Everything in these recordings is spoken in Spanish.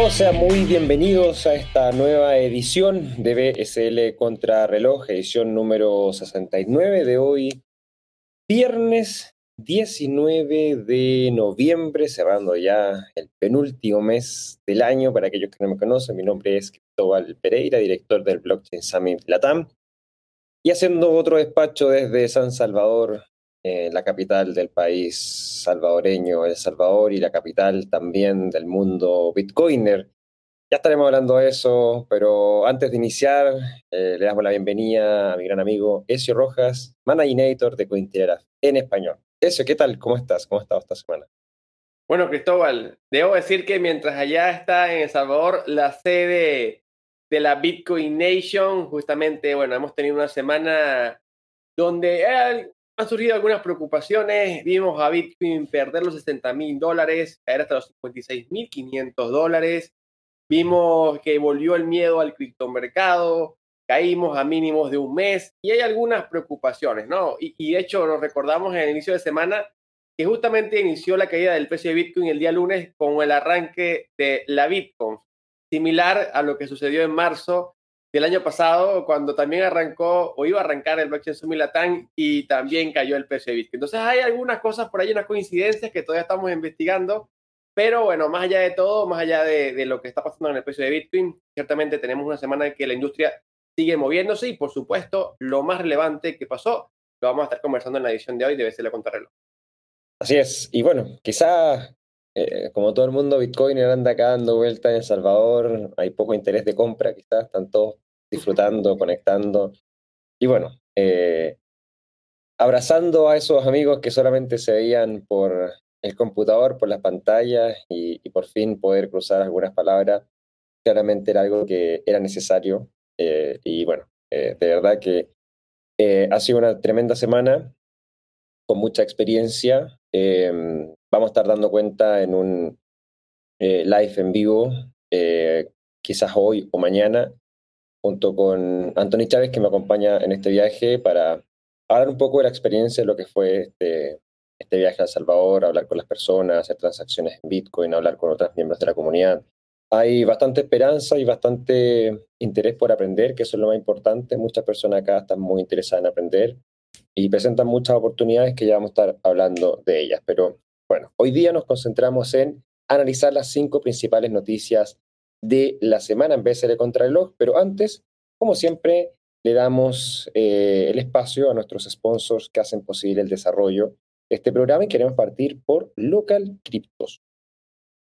Todos, sean muy bienvenidos a esta nueva edición de BSL Contra Reloj, edición número 69 de hoy, viernes 19 de noviembre, cerrando ya el penúltimo mes del año. Para aquellos que no me conocen, mi nombre es Cristóbal Pereira, director del Blockchain Summit Latam, y haciendo otro despacho desde San Salvador, eh, la capital del país salvadoreño, El Salvador, y la capital también del mundo bitcoiner. Ya estaremos hablando de eso, pero antes de iniciar, eh, le damos la bienvenida a mi gran amigo Ezio Rojas, Managinator de Cointelegraph en español. Ezio, ¿qué tal? ¿Cómo estás? ¿Cómo has estado esta semana? Bueno, Cristóbal, debo decir que mientras allá está en El Salvador la sede de la Bitcoin Nation, justamente, bueno, hemos tenido una semana donde han surgido algunas preocupaciones. Vimos a Bitcoin perder los 60 mil dólares, caer hasta los 56 mil 500 dólares. Vimos que volvió el miedo al criptomercado, caímos a mínimos de un mes y hay algunas preocupaciones, ¿no? Y, de hecho nos recordamos en el inicio de semana que justamente inició la caída del precio de Bitcoin el día lunes con el arranque de la Bitcoin, similar a lo que sucedió en marzo del año pasado, cuando también arrancó o iba a arrancar el blockchain Sumilatán y también cayó el precio de Bitcoin. Entonces hay algunas cosas por ahí, unas coincidencias que todavía estamos investigando, pero bueno, más allá de todo, más allá de, lo que está pasando en el precio de Bitcoin, ciertamente tenemos una semana en que la industria sigue moviéndose y por supuesto lo más relevante que pasó lo vamos a estar conversando en la edición de hoy de BCL Contrarreloj. Así es, y bueno, quizá eh, como todo el mundo, Bitcoin anda acá dando vuelta en El Salvador, hay poco interés de compra, quizás están todos disfrutando, conectando. Y bueno, eh, abrazando a esos amigos que solamente se veían por el computador, por las pantallas y, por fin poder cruzar algunas palabras, claramente era algo que era necesario. Eh, y bueno, de verdad que ha sido una tremenda semana con mucha experiencia. Em, vamos a estar dando cuenta en un eh, live en vivo, eh, quizás hoy o mañana, junto con Anthony Chávez, que me acompaña en este viaje para hablar un poco de la experiencia de lo que fue este, este viaje a El Salvador, hablar con las personas, hacer transacciones en Bitcoin, hablar con otros miembros de la comunidad. Hay bastante esperanza y bastante interés por aprender, que eso es lo más importante. Muchas personas acá están muy interesadas en aprender y presentan muchas oportunidades que ya vamos a estar hablando de ellas. Pero bueno, hoy día nos concentramos en analizar las cinco principales noticias de la semana en vez de contrarreloj, pero antes, como siempre, le damos eh, el espacio a nuestros sponsors que hacen posible el desarrollo de este programa y queremos partir por Local Cryptos.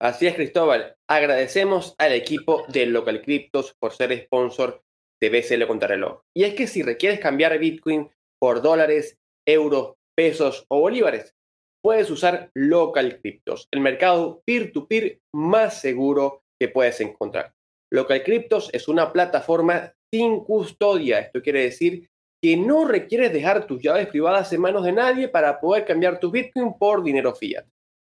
Así es, Cristóbal. Agradecemos al equipo de Local Cryptos por ser sponsor de BCL Contrarreloj. Y es que si requieres cambiar Bitcoin por dólares, euros, pesos o bolívares. Puedes usar Local Cryptos, el mercado peer-to-peer más seguro que puedes encontrar. Local Cryptos es una plataforma sin custodia. Esto quiere decir que no requieres dejar tus llaves privadas en manos de nadie para poder cambiar tu Bitcoin por dinero fiat.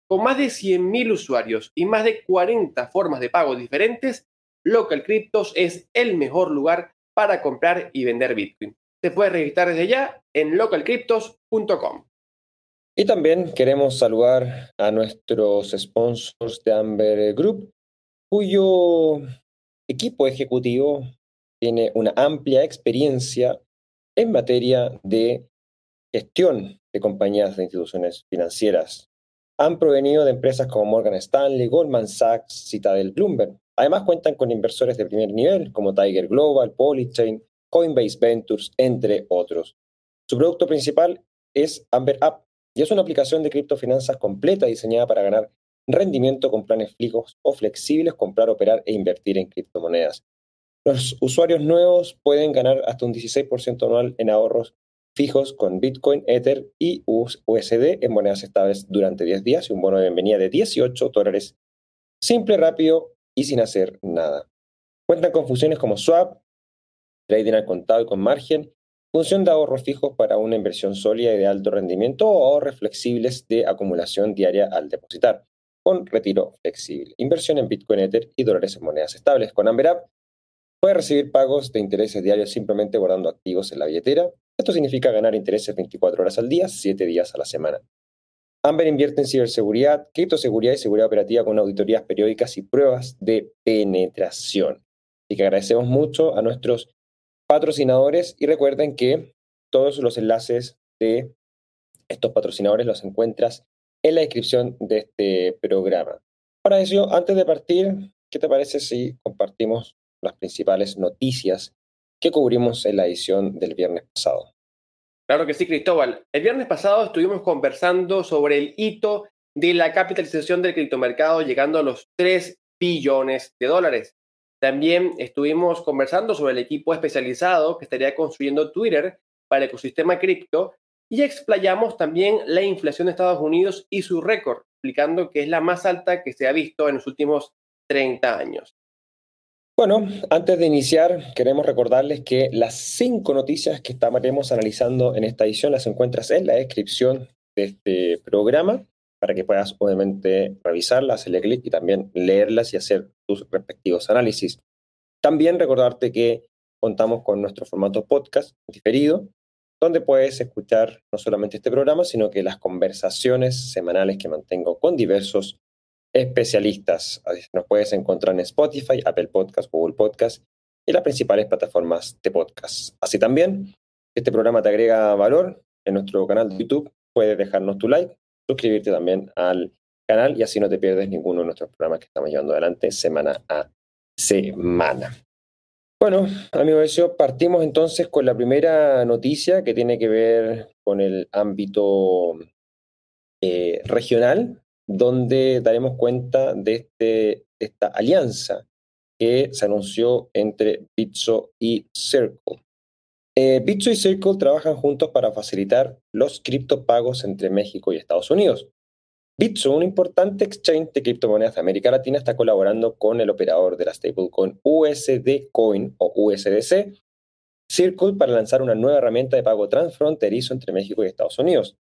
Con más de 100.000 usuarios y más de 40 formas de pago diferentes, Local Cryptos es el mejor lugar para comprar y vender Bitcoin te puedes registrar desde ya en localcryptos.com. Y también queremos saludar a nuestros sponsors de Amber Group, cuyo equipo ejecutivo tiene una amplia experiencia en materia de gestión de compañías de instituciones financieras. Han provenido de empresas como Morgan Stanley, Goldman Sachs, Citadel, Bloomberg. Además cuentan con inversores de primer nivel como Tiger Global, Polychain, Coinbase Ventures, entre otros. Su producto principal es Amber App y es una aplicación de criptofinanzas completa diseñada para ganar rendimiento con planes fijos o flexibles, comprar, operar e invertir en criptomonedas. Los usuarios nuevos pueden ganar hasta un 16% anual en ahorros fijos con Bitcoin, Ether y USD en monedas estables durante 10 días y un bono de bienvenida de 18 dólares. Simple, rápido y sin hacer nada. Cuentan con funciones como Swap, trading al contado y con margen, función de ahorros fijos para una inversión sólida y de alto rendimiento o ahorros flexibles de acumulación diaria al depositar, con retiro flexible, inversión en Bitcoin Ether y dólares en monedas estables. Con Amber App puede recibir pagos de intereses diarios simplemente guardando activos en la billetera. Esto significa ganar intereses 24 horas al día, 7 días a la semana. Amber invierte en ciberseguridad, criptoseguridad y seguridad operativa con auditorías periódicas y pruebas de penetración. Así que agradecemos mucho a nuestros patrocinadores y recuerden que todos los enlaces de estos patrocinadores los encuentras en la descripción de este programa. Para eso, antes de partir, ¿qué te parece si compartimos las principales noticias que cubrimos en la edición del viernes pasado? Claro que sí, Cristóbal. El viernes pasado estuvimos conversando sobre el hito de la capitalización del criptomercado llegando a los 3 billones de dólares. También estuvimos conversando sobre el equipo especializado que estaría construyendo Twitter para el ecosistema cripto y explayamos también la inflación de Estados Unidos y su récord, explicando que es la más alta que se ha visto en los últimos 30 años. Bueno, antes de iniciar, queremos recordarles que las cinco noticias que estaremos analizando en esta edición las encuentras en la descripción de este programa para que puedas obviamente revisarlas, hacerle clic y también leerlas y hacer tus respectivos análisis. También recordarte que contamos con nuestro formato podcast diferido, donde puedes escuchar no solamente este programa, sino que las conversaciones semanales que mantengo con diversos especialistas. Nos puedes encontrar en Spotify, Apple Podcast, Google Podcast y las principales plataformas de podcast. Así también, este programa te agrega valor en nuestro canal de YouTube. Puedes dejarnos tu like, suscribirte también al canal y así no te pierdes ninguno de nuestros programas que estamos llevando adelante semana a semana. Bueno, amigos, eso partimos entonces con la primera noticia que tiene que ver con el ámbito eh, regional, donde daremos cuenta de este, esta alianza que se anunció entre Bitso y Circle. Eh, Bitso y Circle trabajan juntos para facilitar los criptopagos entre México y Estados Unidos. Bitso, un importante exchange de criptomonedas de América Latina, está colaborando con el operador de la stablecoin USD Coin o USDC, Circle, para lanzar una nueva herramienta de pago transfronterizo entre México y Estados Unidos.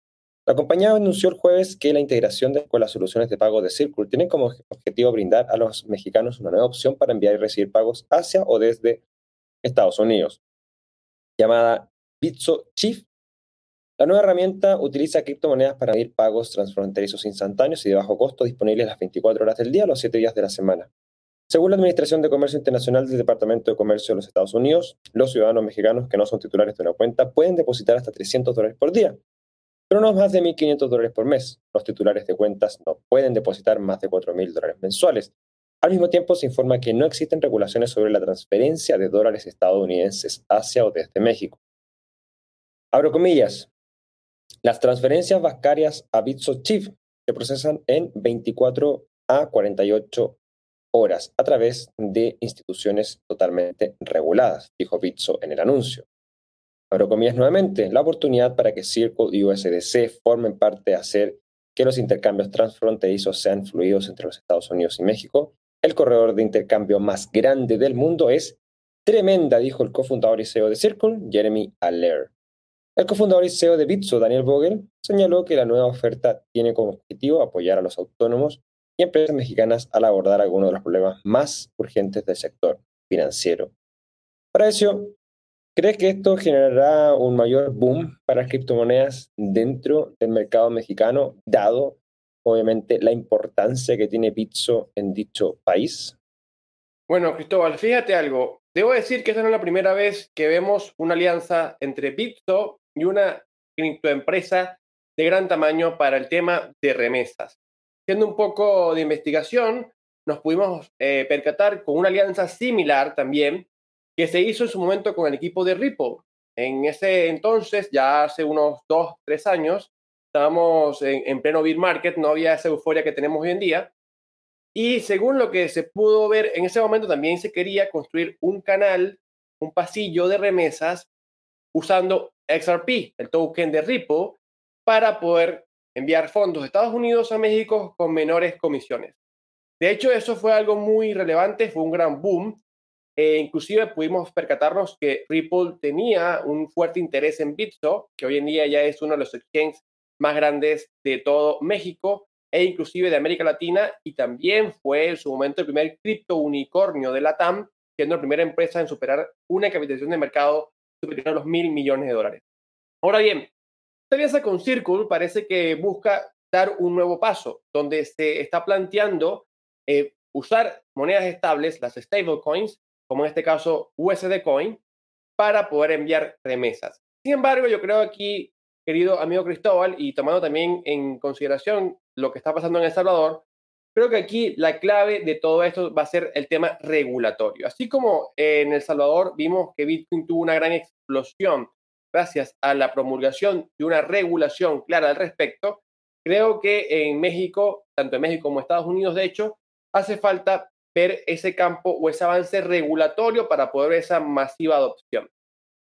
La compañía anunció el jueves que la integración con las soluciones de pago de Circle tiene como objetivo brindar a los mexicanos una nueva opción para enviar y recibir pagos hacia o desde Estados Unidos. Llamada Bitso Chief, la nueva herramienta utiliza criptomonedas para emitir pagos transfronterizos instantáneos y de bajo costo disponibles las 24 horas del día, los 7 días de la semana. Según la Administración de Comercio Internacional del Departamento de Comercio de los Estados Unidos, los ciudadanos mexicanos que no son titulares de una cuenta pueden depositar hasta 300 dólares por día, pero no más de 1.500 dólares por mes. Los titulares de cuentas no pueden depositar más de 4.000 dólares mensuales. Al mismo tiempo, se informa que no existen regulaciones sobre la transferencia de dólares estadounidenses hacia o desde México. Abro comillas, las transferencias bancarias a Bitso Chief se procesan en 24 a 48 horas a través de instituciones totalmente reguladas, dijo Bitso en el anuncio. Abro comillas nuevamente, la oportunidad para que Circle y USDC formen parte de hacer que los intercambios transfronterizos sean fluidos entre los Estados Unidos y México. El corredor de intercambio más grande del mundo es tremenda, dijo el cofundador y CEO de Circle, Jeremy Allaire. El cofundador y CEO de Bitso, Daniel Vogel, señaló que la nueva oferta tiene como objetivo apoyar a los autónomos y empresas mexicanas al abordar algunos de los problemas más urgentes del sector financiero. Para eso, ¿crees que esto generará un mayor boom para las criptomonedas dentro del mercado mexicano, dado obviamente la importancia que tiene Bitso en dicho país? Bueno, Cristóbal, fíjate algo. Debo decir que esta no es la primera vez que vemos una alianza entre Bitso y una criptoempresa de gran tamaño para el tema de remesas. Haciendo un poco de investigación, nos pudimos eh, percatar con una alianza similar también que se hizo en su momento con el equipo de Ripple. En ese entonces, ya hace unos dos, tres años, estábamos en, en pleno bear market, no había esa euforia que tenemos hoy en día. Y según lo que se pudo ver en ese momento, también se quería construir un canal, un pasillo de remesas usando XRP, el token de Ripple, para poder enviar fondos de Estados Unidos a México con menores comisiones. De hecho, eso fue algo muy relevante, fue un gran boom. E inclusive pudimos percatarnos que Ripple tenía un fuerte interés en Bitso, que hoy en día ya es uno de los exchanges más grandes de todo México e inclusive de América Latina y también fue en su momento el primer cripto unicornio de la TAM, siendo la primera empresa en superar una capitalización de mercado superior a los mil millones de dólares. Ahora bien, esta alianza con Circle parece que busca dar un nuevo paso, donde se está planteando eh, usar monedas estables, las stablecoins, como en este caso USD Coin, para poder enviar remesas. Sin embargo, yo creo aquí, querido amigo Cristóbal, y tomando también en consideración lo que está pasando en El Salvador, creo que aquí la clave de todo esto va a ser el tema regulatorio. Así como en El Salvador vimos que Bitcoin tuvo una gran explosión gracias a la promulgación de una regulación clara al respecto, creo que en México, tanto en México como en Estados Unidos, de hecho, hace falta ver ese campo o ese avance regulatorio para poder ver esa masiva adopción.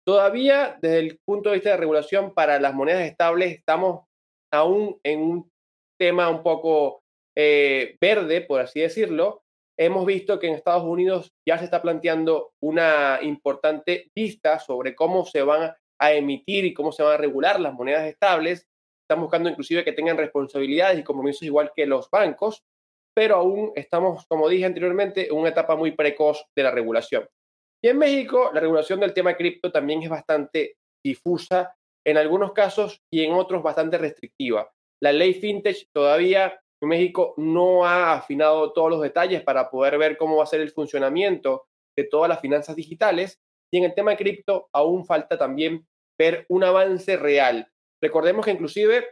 Todavía desde el punto de vista de regulación para las monedas estables estamos aún en un tema un poco eh, verde, por así decirlo. Hemos visto que en Estados Unidos ya se está planteando una importante vista sobre cómo se van a emitir y cómo se van a regular las monedas estables. Están buscando inclusive que tengan responsabilidades y compromisos igual que los bancos pero aún estamos, como dije anteriormente, en una etapa muy precoz de la regulación. Y en México, la regulación del tema cripto también es bastante difusa, en algunos casos y en otros bastante restrictiva. La ley fintech todavía México no ha afinado todos los detalles para poder ver cómo va a ser el funcionamiento de todas las finanzas digitales. Y en el tema cripto aún falta también ver un avance real. Recordemos que inclusive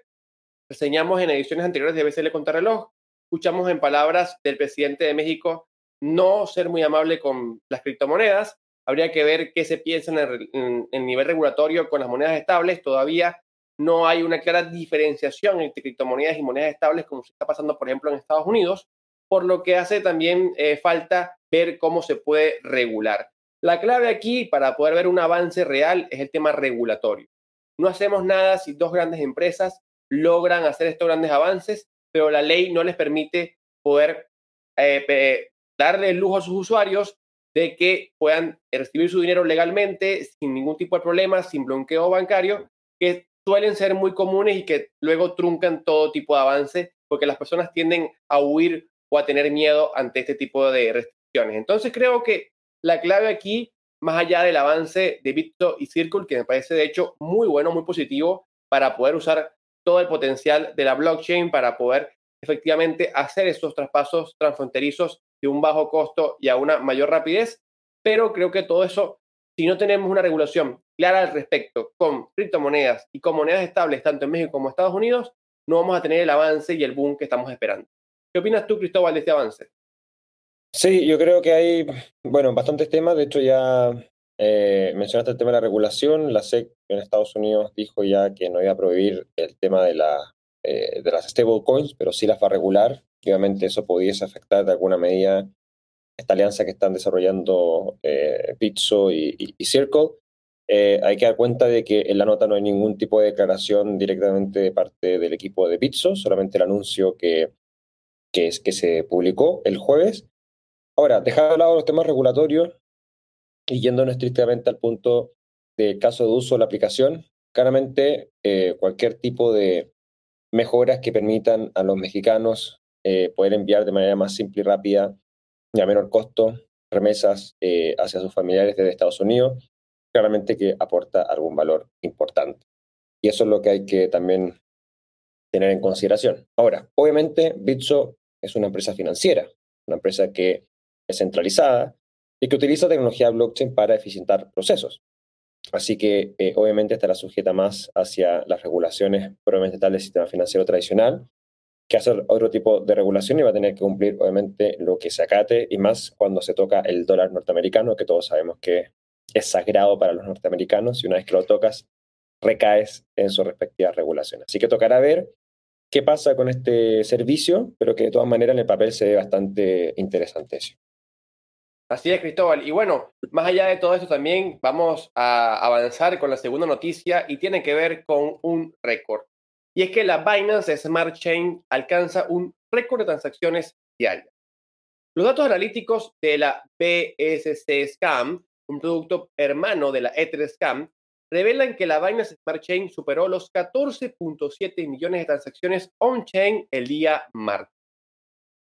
reseñamos en ediciones anteriores de BCL Contrarreloj escuchamos en palabras del presidente de México no ser muy amable con las criptomonedas. Habría que ver qué se piensa en el, nivel regulatorio con las monedas estables. Todavía no hay una clara diferenciación entre criptomonedas y monedas estables como se está pasando, por ejemplo, en Estados Unidos, por lo que hace también eh, falta ver cómo se puede regular. La clave aquí para poder ver un avance real es el tema regulatorio. No hacemos nada si dos grandes empresas logran hacer estos grandes avances pero la ley no les permite poder eh, darle el lujo a sus usuarios de que puedan recibir su dinero legalmente, sin ningún tipo de problema, sin bloqueo bancario, que suelen ser muy comunes y que luego truncan todo tipo de avance, porque las personas tienden a huir o a tener miedo ante este tipo de restricciones. Entonces creo que la clave aquí, más allá del avance de Bitso y Circle, que me parece de hecho muy bueno, muy positivo, para poder usar todo el potencial de la blockchain para poder efectivamente hacer esos traspasos transfronterizos de un bajo costo y a una mayor rapidez. Pero creo que todo eso, si no tenemos una regulación clara al respecto con criptomonedas y con monedas estables tanto en México como en Estados Unidos, no vamos a tener el avance y el boom que estamos esperando. ¿Qué opinas tú, Cristóbal, de este avance? Sí, yo creo que hay, bueno, bastantes temas. De hecho, ya eh, mencionaste el tema de la regulación. La SEC en Estados Unidos dijo ya que no iba a prohibir el tema de, la, eh, de las stablecoins, pero sí las va a regular. obviamente eso pudiese afectar de alguna medida esta alianza que están desarrollando eh, Bitso y, Circle. Eh, hay que dar cuenta de que en la nota no hay ningún tipo de declaración directamente de parte del equipo de Bitso, solamente el anuncio que, que, es, que se publicó el jueves. Ahora, dejando de lado los temas regulatorios, y yéndonos estrictamente al punto del caso de uso de la aplicación, claramente eh, cualquier tipo de mejoras que permitan a los mexicanos eh, poder enviar de manera más simple y rápida y a menor costo remesas hacia sus familiares desde Estados Unidos, claramente que aporta algún valor importante. Y eso es lo que hay que también tener en consideración. Ahora, obviamente, Bitso es una empresa financiera, una empresa que es centralizada, y que utiliza tecnología blockchain para eficientar procesos. Así que eh, obviamente estará sujeta más hacia las regulaciones probablemente tal del sistema financiero tradicional, que hacer otro tipo de regulación y va a tener que cumplir obviamente lo que se acate y más cuando se toca el dólar norteamericano, que todos sabemos que es sagrado para los norteamericanos y una vez que lo tocas, recaes en su respectiva regulación. Así que tocará ver qué pasa con este servicio, pero que de todas maneras en el papel se ve bastante interesante. Así es, Cristóbal. Y bueno, más allá de todo esto también vamos a avanzar con la segunda noticia y tiene que ver con un récord. Y es que la Binance Smart Chain alcanza un récord de transacciones diarias. Los datos analíticos de la BSC Scam, un producto hermano de la Ether Scam, revelan que la Binance Smart Chain superó los 14.7 millones de transacciones on-chain el día martes.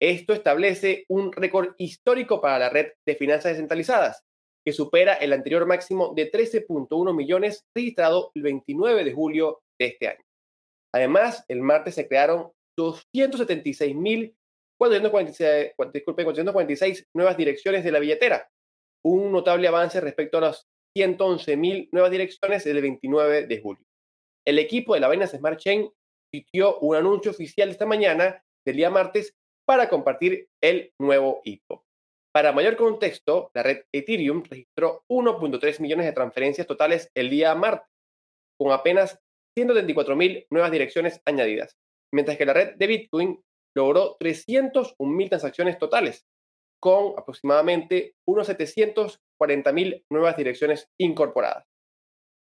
Esto establece un récord histórico para la red de finanzas descentralizadas, que supera el anterior máximo de 13.1 millones registrado el 29 de julio de este año. Además, el martes se crearon 276.446 nuevas direcciones de la billetera, un notable avance respecto a las 111.000 nuevas direcciones del 29 de julio. El equipo de la Binance Smart Chain emitió un anuncio oficial esta mañana, del día martes, para compartir el nuevo hito. Para mayor contexto, la red Ethereum registró 1.3 millones de transferencias totales el día martes, con apenas 134.000 nuevas direcciones añadidas, mientras que la red de Bitcoin logró 301.000 transacciones totales, con aproximadamente unos 740.000 nuevas direcciones incorporadas.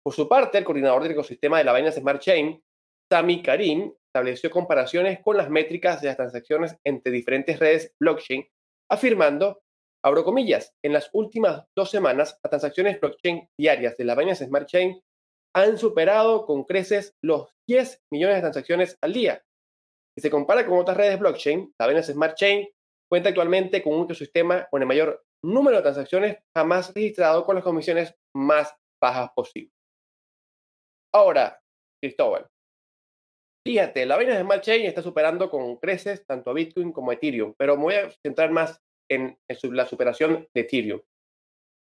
Por su parte, el coordinador del ecosistema de la Binance Smart Chain, Sami Karim, estableció comparaciones con las métricas de las transacciones entre diferentes redes blockchain, afirmando, abro comillas, en las últimas dos semanas, las transacciones blockchain diarias de la Binance Smart Chain han superado con creces los 10 millones de transacciones al día. Si se compara con otras redes blockchain, la Binance Smart Chain actualmente con un ecosistema con el mayor número de transacciones jamás registrado con las comisiones más bajas posibles. Ahora, Cristóbal, fíjate, la Binance Smart Chain está superando con creces tanto a Bitcoin como a Ethereum, pero me voy a centrar más en, la superación de Ethereum.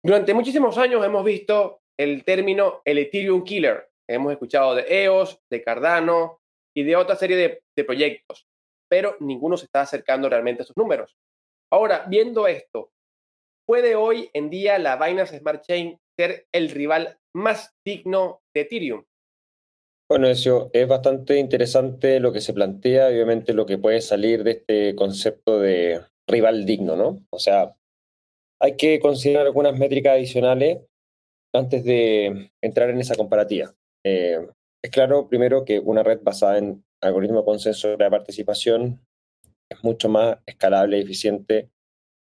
Durante muchísimos años hemos visto el término el Ethereum Killer. Hemos escuchado de EOS, de Cardano y de otra serie de, de proyectos, pero ninguno se está acercando realmente a esos números. Ahora, viendo esto, ¿puede hoy en día la Binance Smart Chain ser el rival más digno de Ethereum? Bueno, eso es bastante interesante lo que se plantea, obviamente lo que puede salir de este concepto de rival digno, ¿no? O sea, hay que considerar algunas métricas adicionales antes de entrar en esa comparativa. Eh, es claro, primero, que una red basada en algoritmo consenso de participación es mucho más escalable y eficiente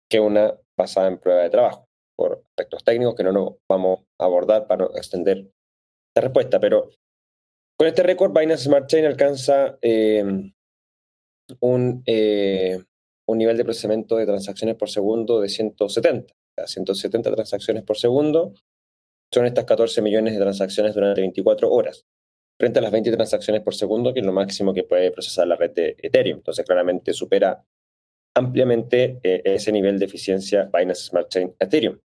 que una basada en prueba de trabajo, por aspectos técnicos que no nos vamos a abordar para no extender la respuesta. Pero con este récord, Binance Smart Chain alcanza eh, un, eh, un nivel de procesamiento de transacciones por segundo de 170. O sea, 170 transacciones por segundo son estas 14 millones de transacciones durante 24 horas, frente a las 20 transacciones por segundo, que es lo máximo que puede procesar la red de Ethereum. Entonces, claramente supera ampliamente eh, ese nivel de eficiencia Binance Smart Chain Ethereum.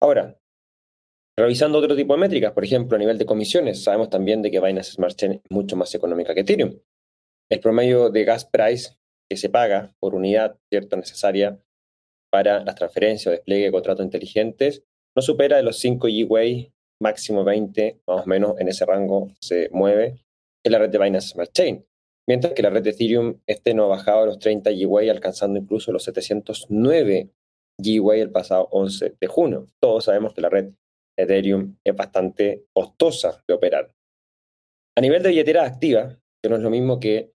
Ahora, revisando otro tipo de métricas, por ejemplo, a nivel de comisiones, sabemos también de que Binance Smart Chain es mucho más económica que Ethereum. El promedio de gas price que se paga por unidad cierto necesaria para las transferencias o despliegue de contratos inteligentes no supera de los 5 G-Way, máximo 20, más o menos en ese rango se mueve, en la red de Binance Smart Chain. Mientras que la red de Ethereum este no ha bajado a los 30 G-Way, alcanzando incluso los 709 G-Way el pasado 11 de junio. Todos sabemos que la red Ethereum es bastante costosa de operar. A nivel de billetera activa, que no es lo mismo que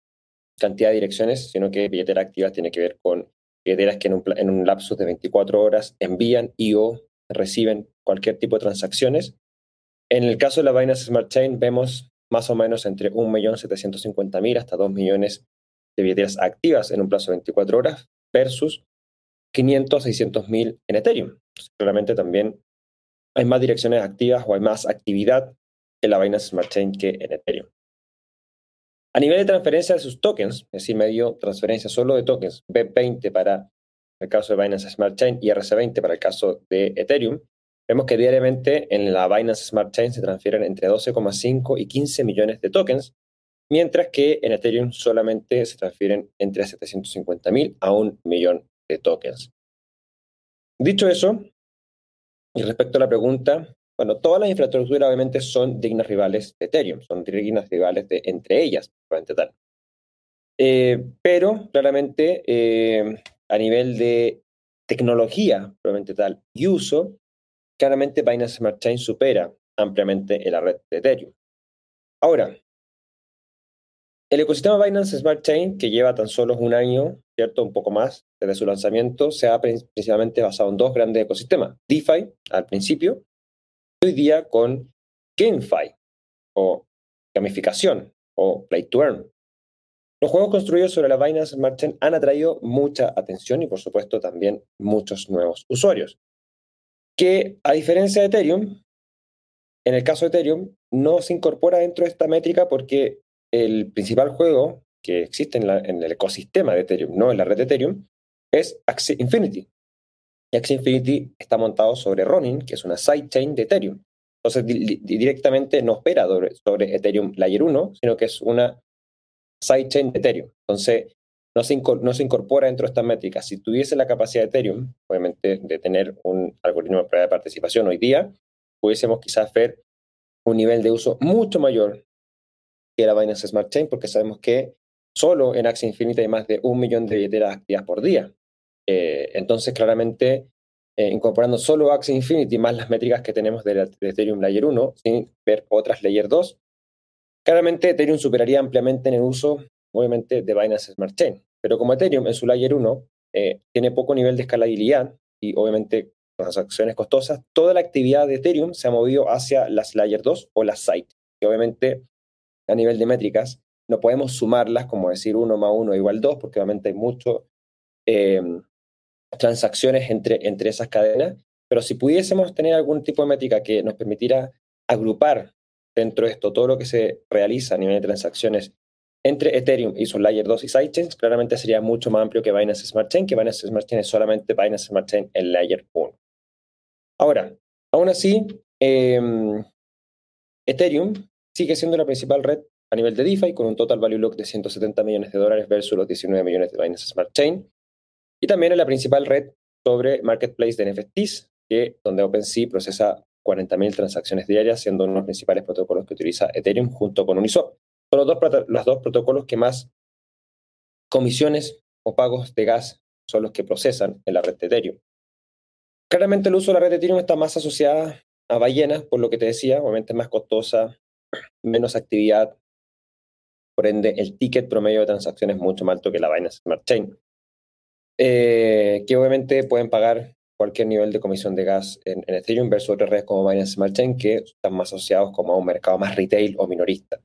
cantidad de direcciones, sino que billetera activa tiene que ver con billeteras que en un, en un lapso de 24 horas envían y o reciben cualquier tipo de transacciones. En el caso de la Binance Smart Chain vemos más o menos entre 1.750.000 hasta 2 millones de billeteras activas en un plazo de 24 horas versus 500, 600.000 en Ethereum. claramente también hay más direcciones activas o hay más actividad en la Binance Smart Chain que en Ethereum. A nivel de transferencia de sus tokens, es decir, medio transferencia solo de tokens, B20 para el caso de Binance Smart Chain y RC20 para el caso de Ethereum, vemos que diariamente en la Binance Smart Chain se transfieren entre 12,5 y 15 millones de tokens, mientras que en Ethereum solamente se transfieren entre 750.000 a un millón de tokens. Dicho eso, y respecto a la pregunta, bueno, todas las infraestructuras obviamente son dignas rivales de Ethereum, son dignas rivales de entre ellas, probablemente tal. Eh, pero claramente eh, a nivel de tecnología, probablemente tal, y uso, claramente Binance Smart Chain supera ampliamente en la red de Ethereum. Ahora, el ecosistema Binance Smart Chain, que lleva tan solo un año, ¿cierto? Un poco más desde su lanzamiento, se ha principalmente basado en dos grandes ecosistemas. DeFi, al principio, hoy día con GameFi, o gamificación, o Play to Earn. Los juegos construidos sobre la Binance Smart Chain han atraído mucha atención y por supuesto también muchos nuevos usuarios. Que a diferencia de Ethereum, en el caso de Ethereum no se incorpora dentro de esta métrica porque el principal juego que existe en, el ecosistema de Ethereum, no en la red de Ethereum, es Axie Infinity. Y Axie Infinity está montado sobre Ronin, que es una sidechain de Ethereum. Entonces, directamente no opera sobre, Ethereum Layer 1, sino que es una sidechain de Ethereum. Entonces, no se, incorpora dentro de estas métricas. Si tuviese la capacidad de Ethereum, obviamente, de tener un algoritmo de prueba de participación hoy día, pudiésemos quizás ver un nivel de uso mucho mayor que la Binance Smart Chain, porque sabemos que solo en Axie Infinity hay más de un millón de billeteras activas por día. Eh, entonces, claramente, eh, incorporando solo Axie Infinity más las métricas que tenemos de, Ethereum Layer 1, sin ver otras Layer 2, claramente Ethereum superaría ampliamente en el uso, obviamente, de Binance Smart Chain. Pero como Ethereum en su Layer 1 eh, tiene poco nivel de escalabilidad y obviamente transacciones costosas, toda la actividad de Ethereum se ha movido hacia las Layer 2 o las Site, que obviamente a nivel de métricas no podemos sumarlas como decir 1 más 1 igual 2, porque obviamente hay mucho eh, transacciones entre, entre esas cadenas, pero si pudiésemos tener algún tipo de métrica que nos permitiera agrupar dentro de esto todo lo que se realiza a nivel de transacciones entre Ethereum y sus Layer 2 y sidechains, claramente sería mucho más amplio que Binance Smart Chain, que Binance Smart Chain es solamente Binance Smart Chain en Layer 1. Ahora, aún así, em, Ethereum sigue siendo la principal red a nivel de DeFi, con un total value lock de 170 millones de dólares versus los 19 millones de Binance Smart Chain. Y también es la principal red sobre marketplace de NFTs, que, donde OpenSea procesa 40.000 transacciones diarias, siendo uno de los principales protocolos que utiliza Ethereum junto con Uniswap. Son los dos, los dos protocolos que más comisiones o pagos de gas son los que procesan en la red de Ethereum. Claramente el uso de la red de Ethereum está más asociada a ballenas, por lo que te decía, obviamente es más costosa, menos actividad, por ende el ticket promedio de transacciones es mucho más alto que la Binance Smart Chain. Eh, que obviamente pueden pagar cualquier nivel de comisión de gas en, Ethereum versus otras redes como Binance Smart Chain que están más asociados como a un mercado más retail o minorista.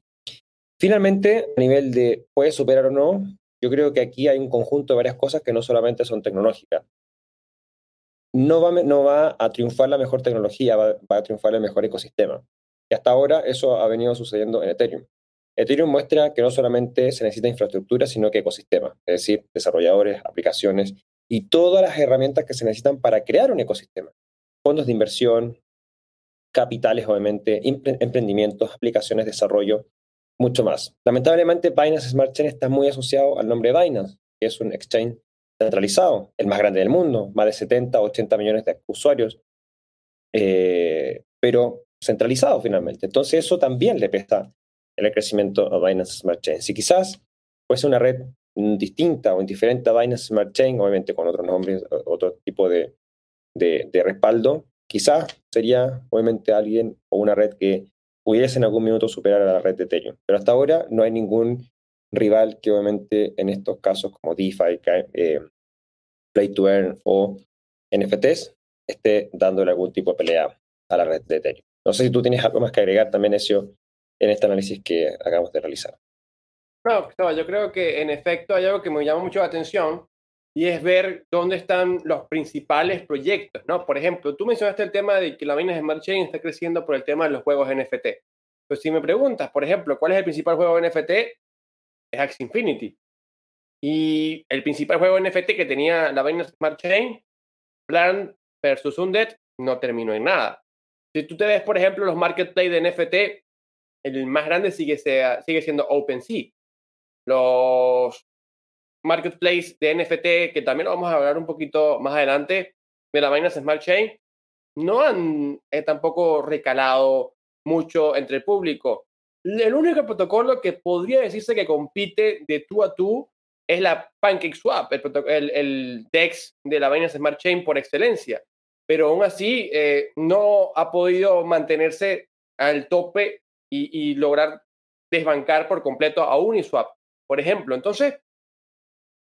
Finalmente, a nivel de puede superar o no, yo creo que aquí hay un conjunto de varias cosas que no solamente son tecnológicas. No va, a triunfar la mejor tecnología, va, va a triunfar el mejor ecosistema. Y hasta ahora eso ha venido sucediendo en Ethereum. Ethereum muestra que no solamente se necesita infraestructura, sino que ecosistema, es decir, desarrolladores, aplicaciones y todas las herramientas que se necesitan para crear un ecosistema. Fondos de inversión, capitales, obviamente, emprendimientos, aplicaciones, desarrollo, mucho más. Lamentablemente, Binance Smart Chain está muy asociado al nombre Binance, que es un exchange centralizado, el más grande del mundo, más de 70, 80 millones de usuarios, eh, pero centralizado finalmente. Entonces eso también le pesa el crecimiento a Binance Smart Chain. Si quizás fuese una red distinta o indiferente a Binance Smart Chain, obviamente con otros nombres, otro tipo de, de, respaldo, quizás sería obviamente alguien o una red que pudiese en algún minuto superar a la red de Ethereum. Pero hasta ahora no hay ningún rival que obviamente en estos casos como DeFi, eh, Play to Earn o NFTs esté dándole algún tipo de pelea a la red de Ethereum. No sé si tú tienes algo más que agregar también, Ezio, en este análisis que acabamos de realizar. No, yo creo que en efecto hay algo que me llama mucho la atención y es ver dónde están los principales proyectos, ¿no? Por ejemplo, tú mencionaste el tema de que la Binance Smart Chain está creciendo por el tema de los juegos NFT. Pues si me preguntas, por ejemplo, ¿cuál es el principal juego NFT? Es Axie Infinity. Y el principal juego NFT que tenía la Binance Smart Chain, Plan versus Undead, no terminó en nada. Si tú te ves, por ejemplo, los marketplaces de NFT, el más grande sigue, sigue siendo OpenSea. Los marketplaces de NFT, que también lo vamos a hablar un poquito más adelante, de la Binance Smart Chain, no han eh, tampoco recalado mucho entre el público. El único protocolo que podría decirse que compite de tú a tú es la PancakeSwap, el, el, DEX de la Binance Smart Chain por excelencia. Pero aún así eh, no ha podido mantenerse al tope y, lograr desbancar por completo a Uniswap, por ejemplo. Entonces,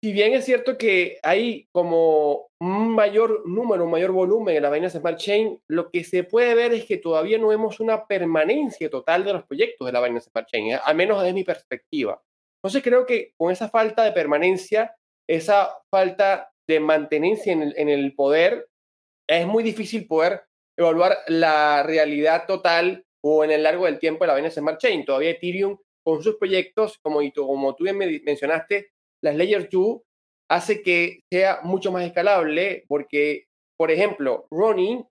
si bien es cierto que hay como un mayor número, un mayor volumen en las vainas Smart Chain, lo que se puede ver es que todavía no vemos una permanencia total de los proyectos de la vaina Smart Chain, ¿eh? al menos desde mi perspectiva. Entonces creo que con esa falta de permanencia, esa falta de mantenencia en el, en el poder, es muy difícil poder evaluar la realidad total o en el largo del tiempo de la Binance Smart Chain. Todavía Ethereum con sus proyectos, como, como tú bien mencionaste, las Layer 2 hace que sea mucho más escalable porque, por ejemplo, Ronin,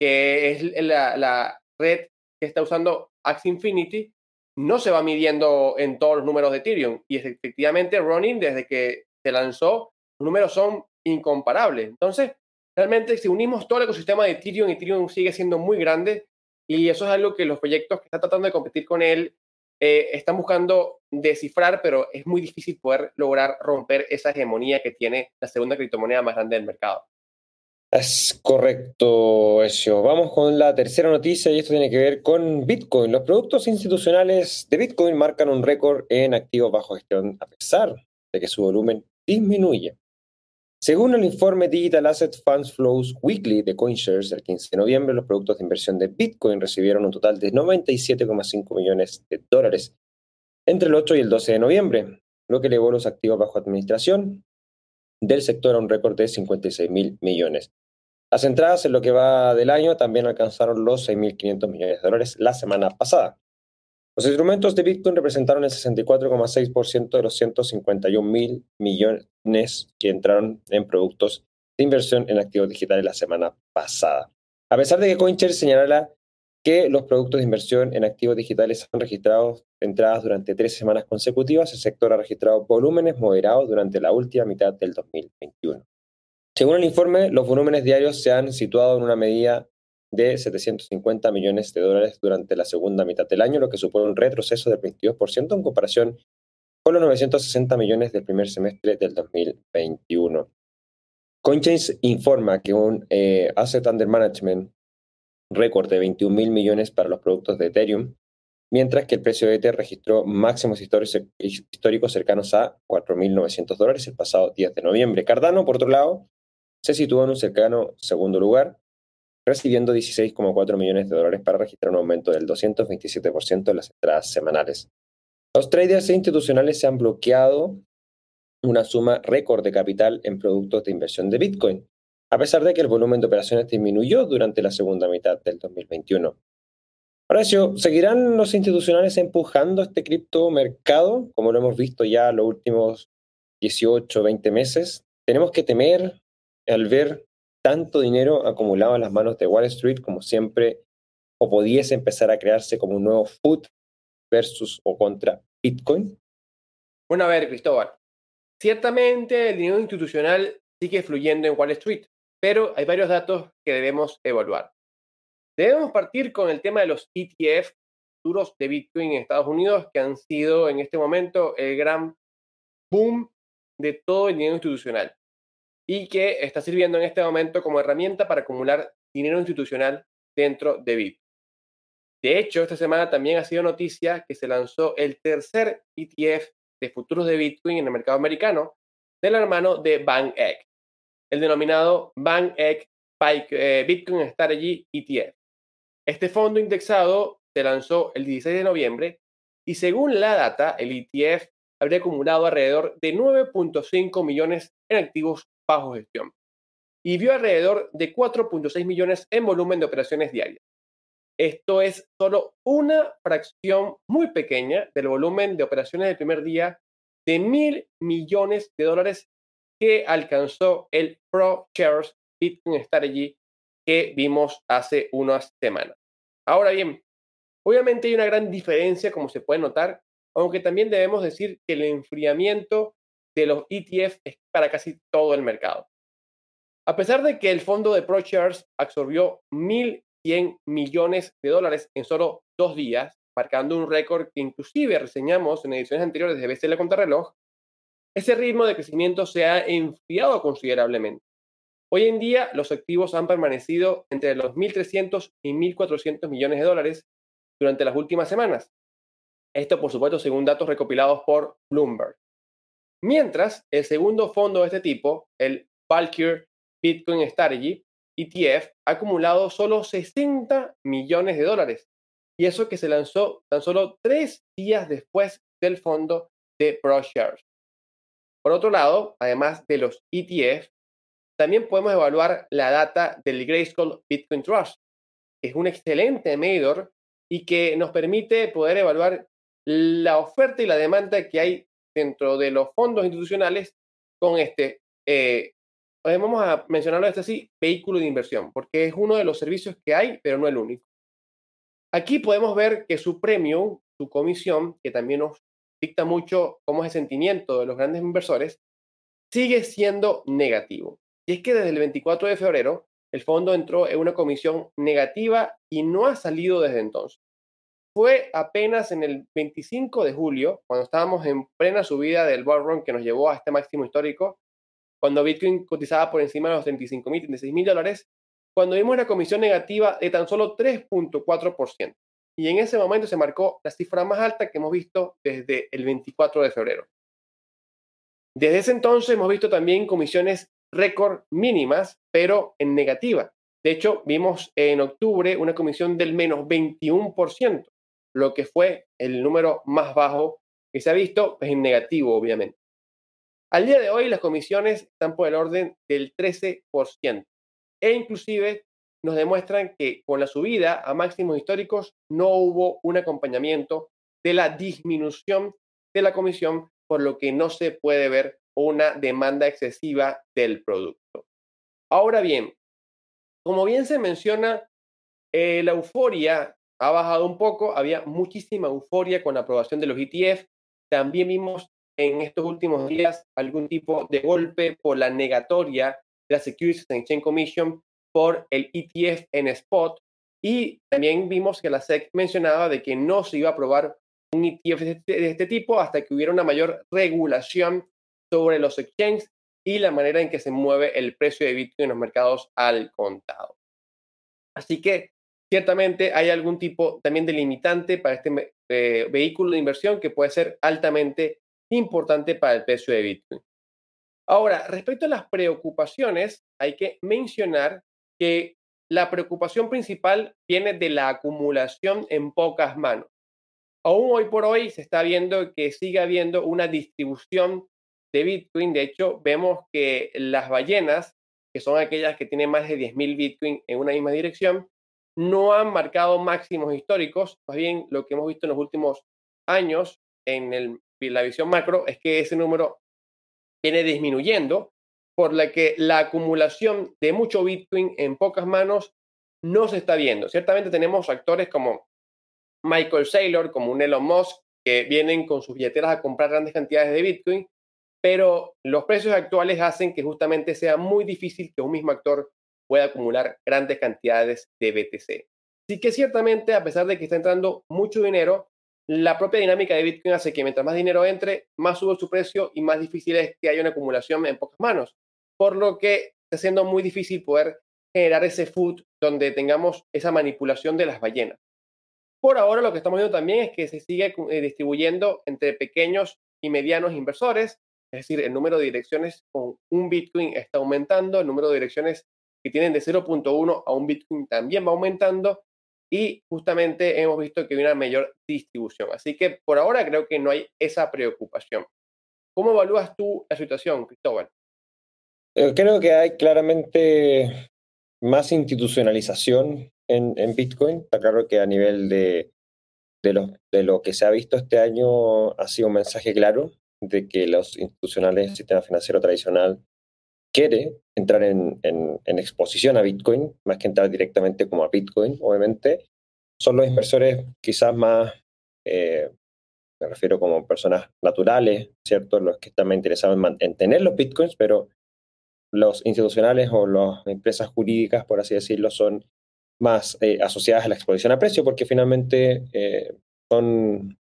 que es la, la red que está usando Axie Infinity, no se va midiendo en todos los números de Ethereum. Y efectivamente, Ronin, desde que se lanzó, los números son incomparables. Entonces, realmente, si unimos todo el ecosistema de Ethereum, Ethereum sigue siendo muy grande. Y eso es algo que los proyectos que están tratando de competir con él eh, están buscando descifrar, pero es muy difícil poder lograr romper esa hegemonía que tiene la segunda criptomoneda más grande del mercado. Es correcto, eso. Vamos con la tercera noticia y esto tiene que ver con Bitcoin. Los productos institucionales de Bitcoin marcan un récord en activos bajo gestión a pesar de que su volumen disminuye. Según el informe Digital Asset Funds Flows Weekly de CoinShares el 15 de noviembre, los productos de inversión de Bitcoin recibieron un total de 97,5 millones de dólares entre el 8 y el 12 de noviembre, lo que elevó los activos bajo administración del sector a un récord de 56 mil millones. Las entradas en lo que va del año también alcanzaron los 6.500 millones de dólares la semana pasada. Los instrumentos de Bitcoin representaron el 64,6% de los 151 mil millones que entraron en productos de inversión en activos digitales la semana pasada. A pesar de que CoinShares señalara que los productos de inversión en activos digitales han registrado entradas durante tres semanas consecutivas, el sector ha registrado volúmenes moderados durante la última mitad del 2021. Según el informe, los volúmenes diarios se han situado en una medida de 750 millones de dólares durante la segunda mitad del año, lo que supone un retroceso del 22% en comparación con los 960 millones del primer semestre del 2021. CoinChain informa que un eh, Asset Under Management récord de 21 mil millones para los productos de Ethereum, mientras que el precio de Ether registró máximos históricos cercanos a 4.900 dólares el pasado 10 de noviembre. Cardano, por otro lado, se situó en un cercano segundo lugar, recibiendo 16,4 millones de dólares para registrar un aumento del 227% en las entradas semanales. Los traders institucionales se han bloqueado una suma récord de capital en productos de inversión de Bitcoin, a pesar de que el volumen de operaciones disminuyó durante la segunda mitad del 2021. Horacio, ¿seguirán los institucionales empujando este criptomercado, como lo hemos visto ya los últimos 18, 20 meses? ¿Tenemos que temer al ver tanto dinero acumulado en las manos de Wall Street como siempre, o pudiese empezar a crearse como un nuevo foot versus o contra Bitcoin? Bueno, a ver, Cristóbal. Ciertamente el dinero institucional sigue fluyendo en Wall Street pero hay varios datos que debemos evaluar. Debemos partir con el tema de los ETF futuros de Bitcoin en Estados Unidos, que han sido en este momento el gran boom de todo el dinero institucional y que está sirviendo en este momento como herramienta para acumular dinero institucional dentro de Bitcoin. De hecho, esta semana también ha sido noticia que se lanzó el tercer ETF de futuros de Bitcoin en el mercado americano del hermano de BankEgg el denominado BankEgg eh, Bitcoin Strategy ETF. Este fondo indexado se lanzó el 16 de noviembre y según la data, el ETF habría acumulado alrededor de 9.5 millones en activos bajo gestión y vio alrededor de 4.6 millones en volumen de operaciones diarias. Esto es solo una fracción muy pequeña del volumen de operaciones del primer día de mil millones de dólares que alcanzó el Pro Shares Bitcoin Strategy que vimos hace unas semanas. Ahora bien, obviamente hay una gran diferencia, como se puede notar, aunque también debemos decir que el enfriamiento de los ETF para casi todo el mercado. A pesar de que el fondo de ProShares absorbió 1.100 millones de dólares en solo dos días, marcando un récord que inclusive reseñamos en ediciones anteriores de BCL Contrarreloj, ese ritmo de crecimiento se ha enfriado considerablemente. Hoy en día, los activos han permanecido entre los 1.300 y 1.400 millones de dólares durante las últimas semanas. Esto, por supuesto, según datos recopilados por Bloomberg. Mientras, el segundo fondo de este tipo, el Valkyr Bitcoin Strategy, ETF, ha acumulado solo 60 millones de dólares. Y eso que se lanzó tan solo tres días después del fondo de ProShares. Por otro lado, además de los ETF, también podemos evaluar la data del Grayscale Bitcoin Trust, que es un excelente medidor y que nos permite poder evaluar la oferta y la demanda que hay dentro de los fondos institucionales con este, eh, vamos a mencionarlo este así, vehículo de inversión, porque es uno de los servicios que hay, pero no el único. Aquí podemos ver que su premio, su comisión, que también nos dicta mucho cómo es el sentimiento de los grandes inversores, sigue siendo negativo. Y es que desde el 24 de febrero, el fondo entró en una comisión negativa y no ha salido desde entonces. Fue apenas en el 25 de julio, cuando estábamos en plena subida del bull run que nos llevó a este máximo histórico, cuando Bitcoin cotizaba por encima de los 35 mil, 36 mil dólares, cuando vimos una comisión negativa de tan solo 3.4%. Y en ese momento se marcó la cifra más alta que hemos visto desde el 24 de febrero. Desde ese entonces hemos visto también comisiones récord mínimas, pero en negativa. De hecho, vimos en octubre una comisión del menos 21%, lo que fue el número más bajo que se ha visto, pues en negativo, obviamente. Al día de hoy, las comisiones están por el orden del 13%, e inclusive nos demuestran que con la subida a máximos históricos no hubo un acompañamiento de la disminución de la comisión, por lo que no se puede ver una demanda excesiva del producto. Ahora bien, como bien se menciona, eh, la euforia ha bajado un poco, había muchísima euforia con la aprobación de los ETF. También vimos en estos últimos días algún tipo de golpe por la negatoria de la Securities and Exchange Commission por el ETF en spot. Y también vimos que la SEC mencionaba de que no se iba a aprobar un ETF de este, de este tipo hasta que hubiera una mayor regulación sobre los exchanges y la manera en que se mueve el precio de Bitcoin en los mercados al contado. Así que ciertamente hay algún tipo también de limitante para este eh, vehículo de inversión que puede ser altamente importante para el precio de Bitcoin. Ahora, respecto a las preocupaciones, hay que mencionar que la preocupación principal viene de la acumulación en pocas manos. Aún hoy por hoy se está viendo que sigue habiendo una distribución de Bitcoin. De hecho, vemos que las ballenas, que son aquellas que tienen más de 10.000 Bitcoin en una misma dirección, no han marcado máximos históricos. Más bien, lo que hemos visto en los últimos años en la visión macro es que ese número viene disminuyendo, por la que la acumulación de mucho Bitcoin en pocas manos no se está viendo. Ciertamente tenemos actores como Michael Saylor, como un Elon Musk, que vienen con sus billeteras a comprar grandes cantidades de Bitcoin, pero los precios actuales hacen que justamente sea muy difícil que un mismo actor pueda acumular grandes cantidades de BTC. Así que ciertamente, a pesar de que está entrando mucho dinero, la propia dinámica de Bitcoin hace que mientras más dinero entre, más sube su precio y más difícil es que haya una acumulación en pocas manos. Por lo que está siendo muy difícil poder generar ese food donde tengamos esa manipulación de las ballenas. Por ahora lo que estamos viendo también es que se sigue eh, distribuyendo entre pequeños y medianos inversores es decir, el número de direcciones con un Bitcoin está aumentando, el número de direcciones que tienen de 0.1 a un Bitcoin también va aumentando y justamente hemos visto que hay una mayor distribución. Así que por ahora creo que no hay esa preocupación. ¿Cómo evalúas tú la situación, Cristóbal? Eh, creo que hay claramente más institucionalización en, Bitcoin. Está claro que a nivel de, de lo que se ha visto este año ha sido un mensaje claro de que los institucionales del sistema financiero tradicional quiere entrar en, en, exposición a Bitcoin, más que entrar directamente como a Bitcoin, obviamente, son los inversores quizás más, eh, me refiero como personas naturales, ¿cierto? Los que están más interesados en, tener los Bitcoins, pero los institucionales o las empresas jurídicas, por así decirlo, son más eh, asociadas a la exposición a precio, porque finalmente eh, son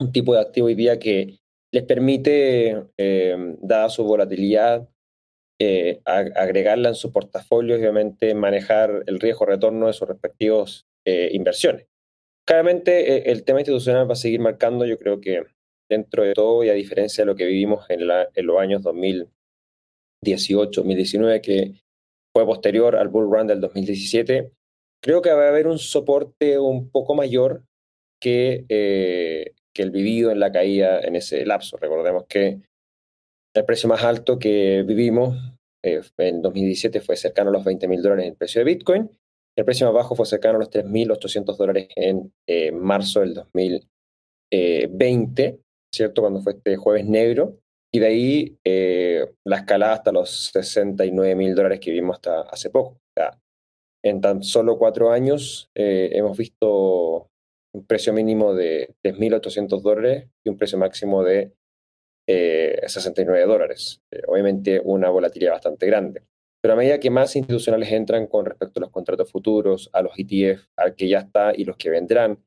un tipo de activo hoy día que les permite, eh, dada su volatilidad, eh, agregarla en su portafolio y obviamente manejar el riesgo-retorno de sus respectivos eh, inversiones. Claramente el tema institucional va a seguir marcando, yo creo que dentro de todo y a diferencia de lo que vivimos en, en los años 2018, 2019, que fue posterior al bull run del 2017, creo que va a haber un soporte un poco mayor que que el vivido en la caída en ese lapso. Recordemos que el precio más alto que vivimos eh, en 2017 fue cercano a los 20 mil dólares el precio de Bitcoin. El precio más bajo fue cercano a los 3.800 dólares en eh, marzo del 2019. 20, ¿cierto? Cuando fue este jueves negro. Y de ahí la escalada hasta los 69 mil dólares que vimos hasta hace poco. O en tan solo cuatro años hemos visto un precio mínimo de 3.800 dólares y un precio máximo de 69 dólares. obviamente una volatilidad bastante grande. Pero a medida que más institucionales entran con respecto a los contratos futuros, a los ETF, al que ya está y los que vendrán,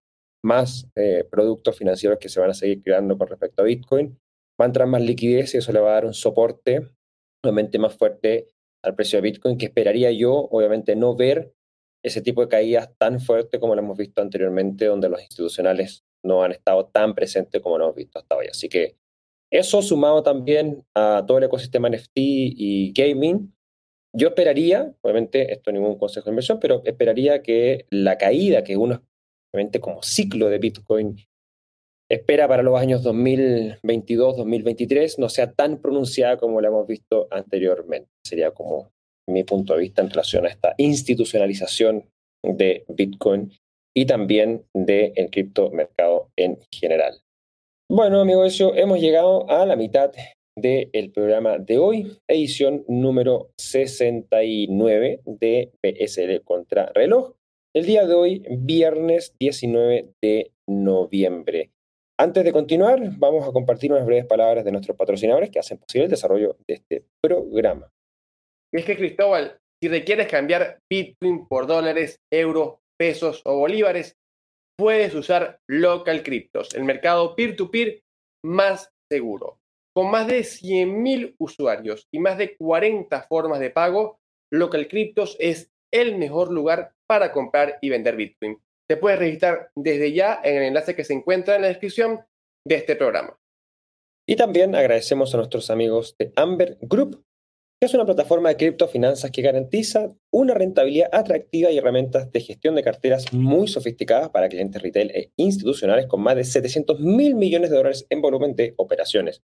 más eh, productos financieros que se van a seguir creando con respecto a Bitcoin, va a entrar más liquidez y eso le va a dar un soporte obviamente más fuerte al precio de Bitcoin, que esperaría yo, obviamente, no ver ese tipo de caídas tan fuerte como lo hemos visto anteriormente, donde los institucionales no han estado tan presentes como lo hemos visto hasta hoy. Así que eso sumado también a todo el ecosistema NFT y gaming, yo esperaría, obviamente esto es ningún consejo de inversión, pero esperaría que la caída que uno, obviamente como ciclo de Bitcoin, espera para los años 2022-2023 no sea tan pronunciada como la hemos visto anteriormente. Sería como mi punto de vista en relación a esta institucionalización de Bitcoin y también del de criptomercado en general. Bueno, amigos, hemos llegado a la mitad del programa de hoy, edición número 69 de PSL contra reloj. El día de hoy, viernes 19 de noviembre. Antes de continuar, vamos a compartir unas breves palabras de nuestros patrocinadores que hacen posible el desarrollo de este programa. Es que, Cristóbal, si requieres cambiar Bitcoin por dólares, euros, pesos o bolívares, puedes usar Local Cryptos, el mercado peer to -peer más seguro. Con más de 100.000 usuarios y más de 40 formas de pago, Local Cryptos es el mejor lugar para comprar y vender Bitcoin. Te puedes registrar desde ya en el enlace que se encuentra en la descripción de este programa. Y también agradecemos a nuestros amigos de Amber Group, es una plataforma de criptofinanzas que garantiza una rentabilidad atractiva y herramientas de gestión de carteras muy sofisticadas para clientes retail e institucionales con más de 700 mil millones de dólares en volumen de operaciones.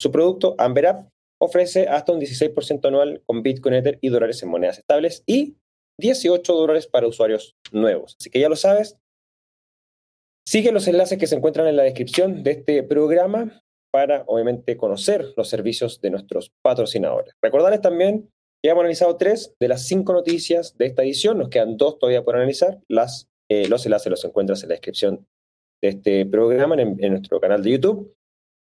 Su producto, Amber App, ofrece hasta un 16% anual con Bitcoin Ether y dólares en monedas estables y 18 dólares para usuarios nuevos. Así que ya lo sabes. Sigue los enlaces que se encuentran en la descripción de este programa para, obviamente, conocer los servicios de nuestros patrocinadores. Recordarles también que hemos analizado tres de las cinco noticias de esta edición. Nos quedan dos todavía por analizar. Las, eh, los enlaces los encuentras en la descripción de este programa en nuestro canal de YouTube.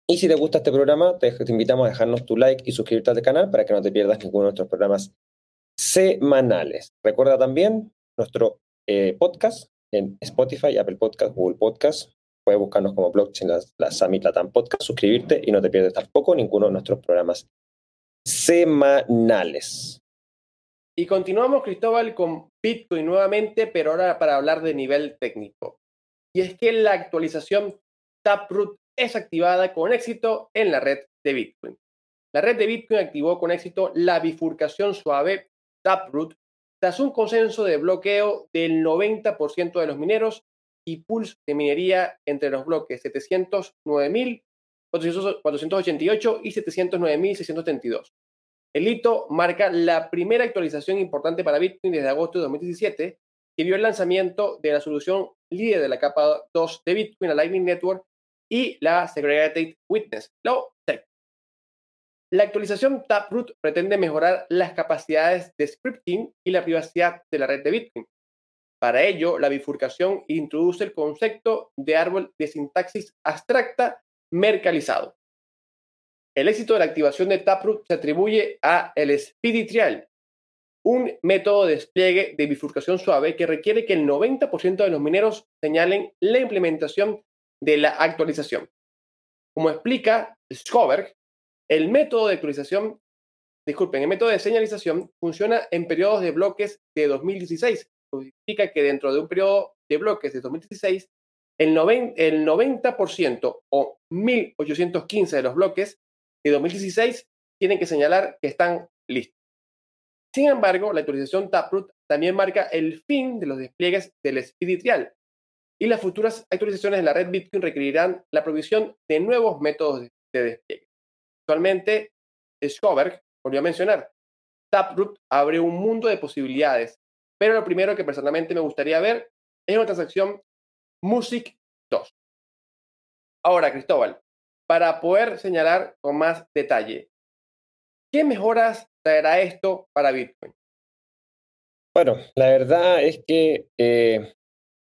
Y si te gusta este programa, te, invitamos a dejarnos tu like y suscribirte al canal para que no te pierdas ninguno de nuestros programas semanales. Recuerda también nuestro eh, podcast en Spotify, Apple Podcast, Google Podcast. Puedes buscarnos como Blockchain, la, la Summit Latam Podcast, suscribirte y no te pierdes tampoco ninguno de nuestros programas semanales. Y continuamos, Cristóbal, con Bitcoin nuevamente, pero ahora para hablar de nivel técnico. Y es que la actualización Taproot es activada con éxito en la red de Bitcoin. La red de Bitcoin activó con éxito la bifurcación suave Taproot tras un consenso de bloqueo del 90% de los mineros y pools de minería entre los bloques 709.488 y 709.632. El hito marca la primera actualización importante para Bitcoin desde agosto de 2017, que vio el lanzamiento de la solución líder de la capa 2 de Bitcoin, la Lightning Network, y la Segregated Witness, lo La actualización Taproot pretende mejorar las capacidades de scripting y la privacidad de la red de Bitcoin. Para ello, la bifurcación introduce el concepto de árbol de sintaxis abstracta mercalizado. El éxito de la activación de Taproot se atribuye a el Speedy un método de despliegue de bifurcación suave que requiere que el 90% de los mineros señalen la implementación de la actualización. Como explica Schoberg, el método de actualización, disculpen, el método de señalización funciona en periodos de bloques de 2016. Significa que dentro de un periodo de bloques de 2016, el, el 90% o 1815 de los bloques de 2016 tienen que señalar que están listos. Sin embargo, la actualización Taproot también marca el fin de los despliegues del Speedy y las futuras actualizaciones de la red Bitcoin requerirán la provisión de nuevos métodos de, despliegue. Actualmente, Schoberg volvió a mencionar, Taproot abre un mundo de posibilidades, pero lo primero que personalmente me gustaría ver es una transacción Music 2. Ahora, Cristóbal, para poder señalar con más detalle, ¿qué mejoras traerá esto para Bitcoin? Bueno, la verdad es que eh,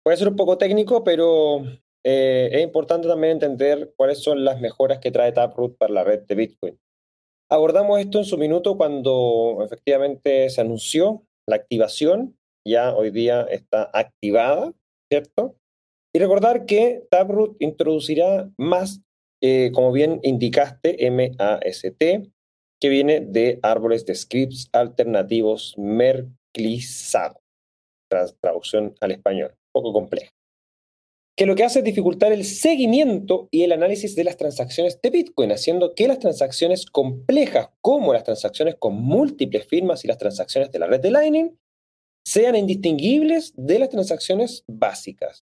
puede ser un poco técnico, pero eh, es importante también entender cuáles son las mejoras que trae Taproot para la red de Bitcoin. Abordamos esto en su minuto cuando efectivamente se anunció la activación, ya hoy día está activada, ¿cierto? Y recordar que Taproot introducirá más, eh, como bien indicaste, MAST, que viene de árboles de scripts alternativos merclizados. Traducción al español, poco compleja que lo que hace es dificultar el seguimiento y el análisis de las transacciones de Bitcoin, haciendo que las transacciones complejas, como las transacciones con múltiples firmas y las transacciones de la red de Lightning, sean indistinguibles de las transacciones básicas.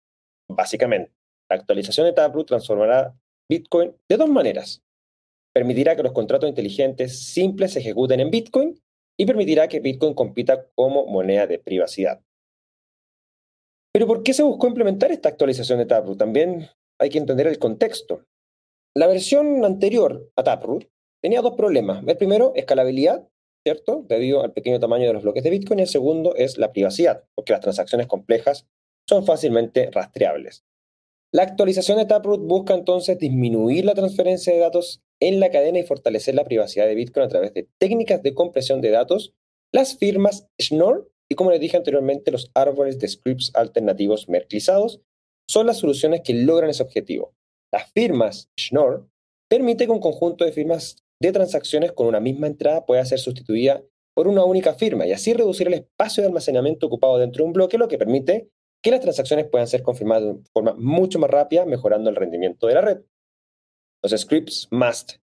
Básicamente, la actualización de Taproot transformará Bitcoin de dos maneras. Permitirá que los contratos inteligentes simples se ejecuten en Bitcoin y permitirá que Bitcoin compita como moneda de privacidad. Pero ¿por qué se buscó implementar esta actualización de Taproot? También hay que entender el contexto. La versión anterior a Taproot tenía dos problemas. El primero, escalabilidad, ¿cierto? Debido al pequeño tamaño de los bloques de Bitcoin. Y el segundo es la privacidad, porque las transacciones complejas son fácilmente rastreables. La actualización de Taproot busca entonces disminuir la transferencia de datos en la cadena y fortalecer la privacidad de Bitcoin a través de técnicas de compresión de datos. Las firmas Schnorr y como les dije anteriormente, los árboles de scripts alternativos merclizados son las soluciones que logran ese objetivo. Las firmas Schnorr permite que un conjunto de firmas de transacciones con una misma entrada pueda ser sustituida por una única firma y así reducir el espacio de almacenamiento ocupado dentro de un bloque, lo que permite que las transacciones puedan ser confirmadas de forma mucho más rápida, mejorando el rendimiento de la red. Los scripts must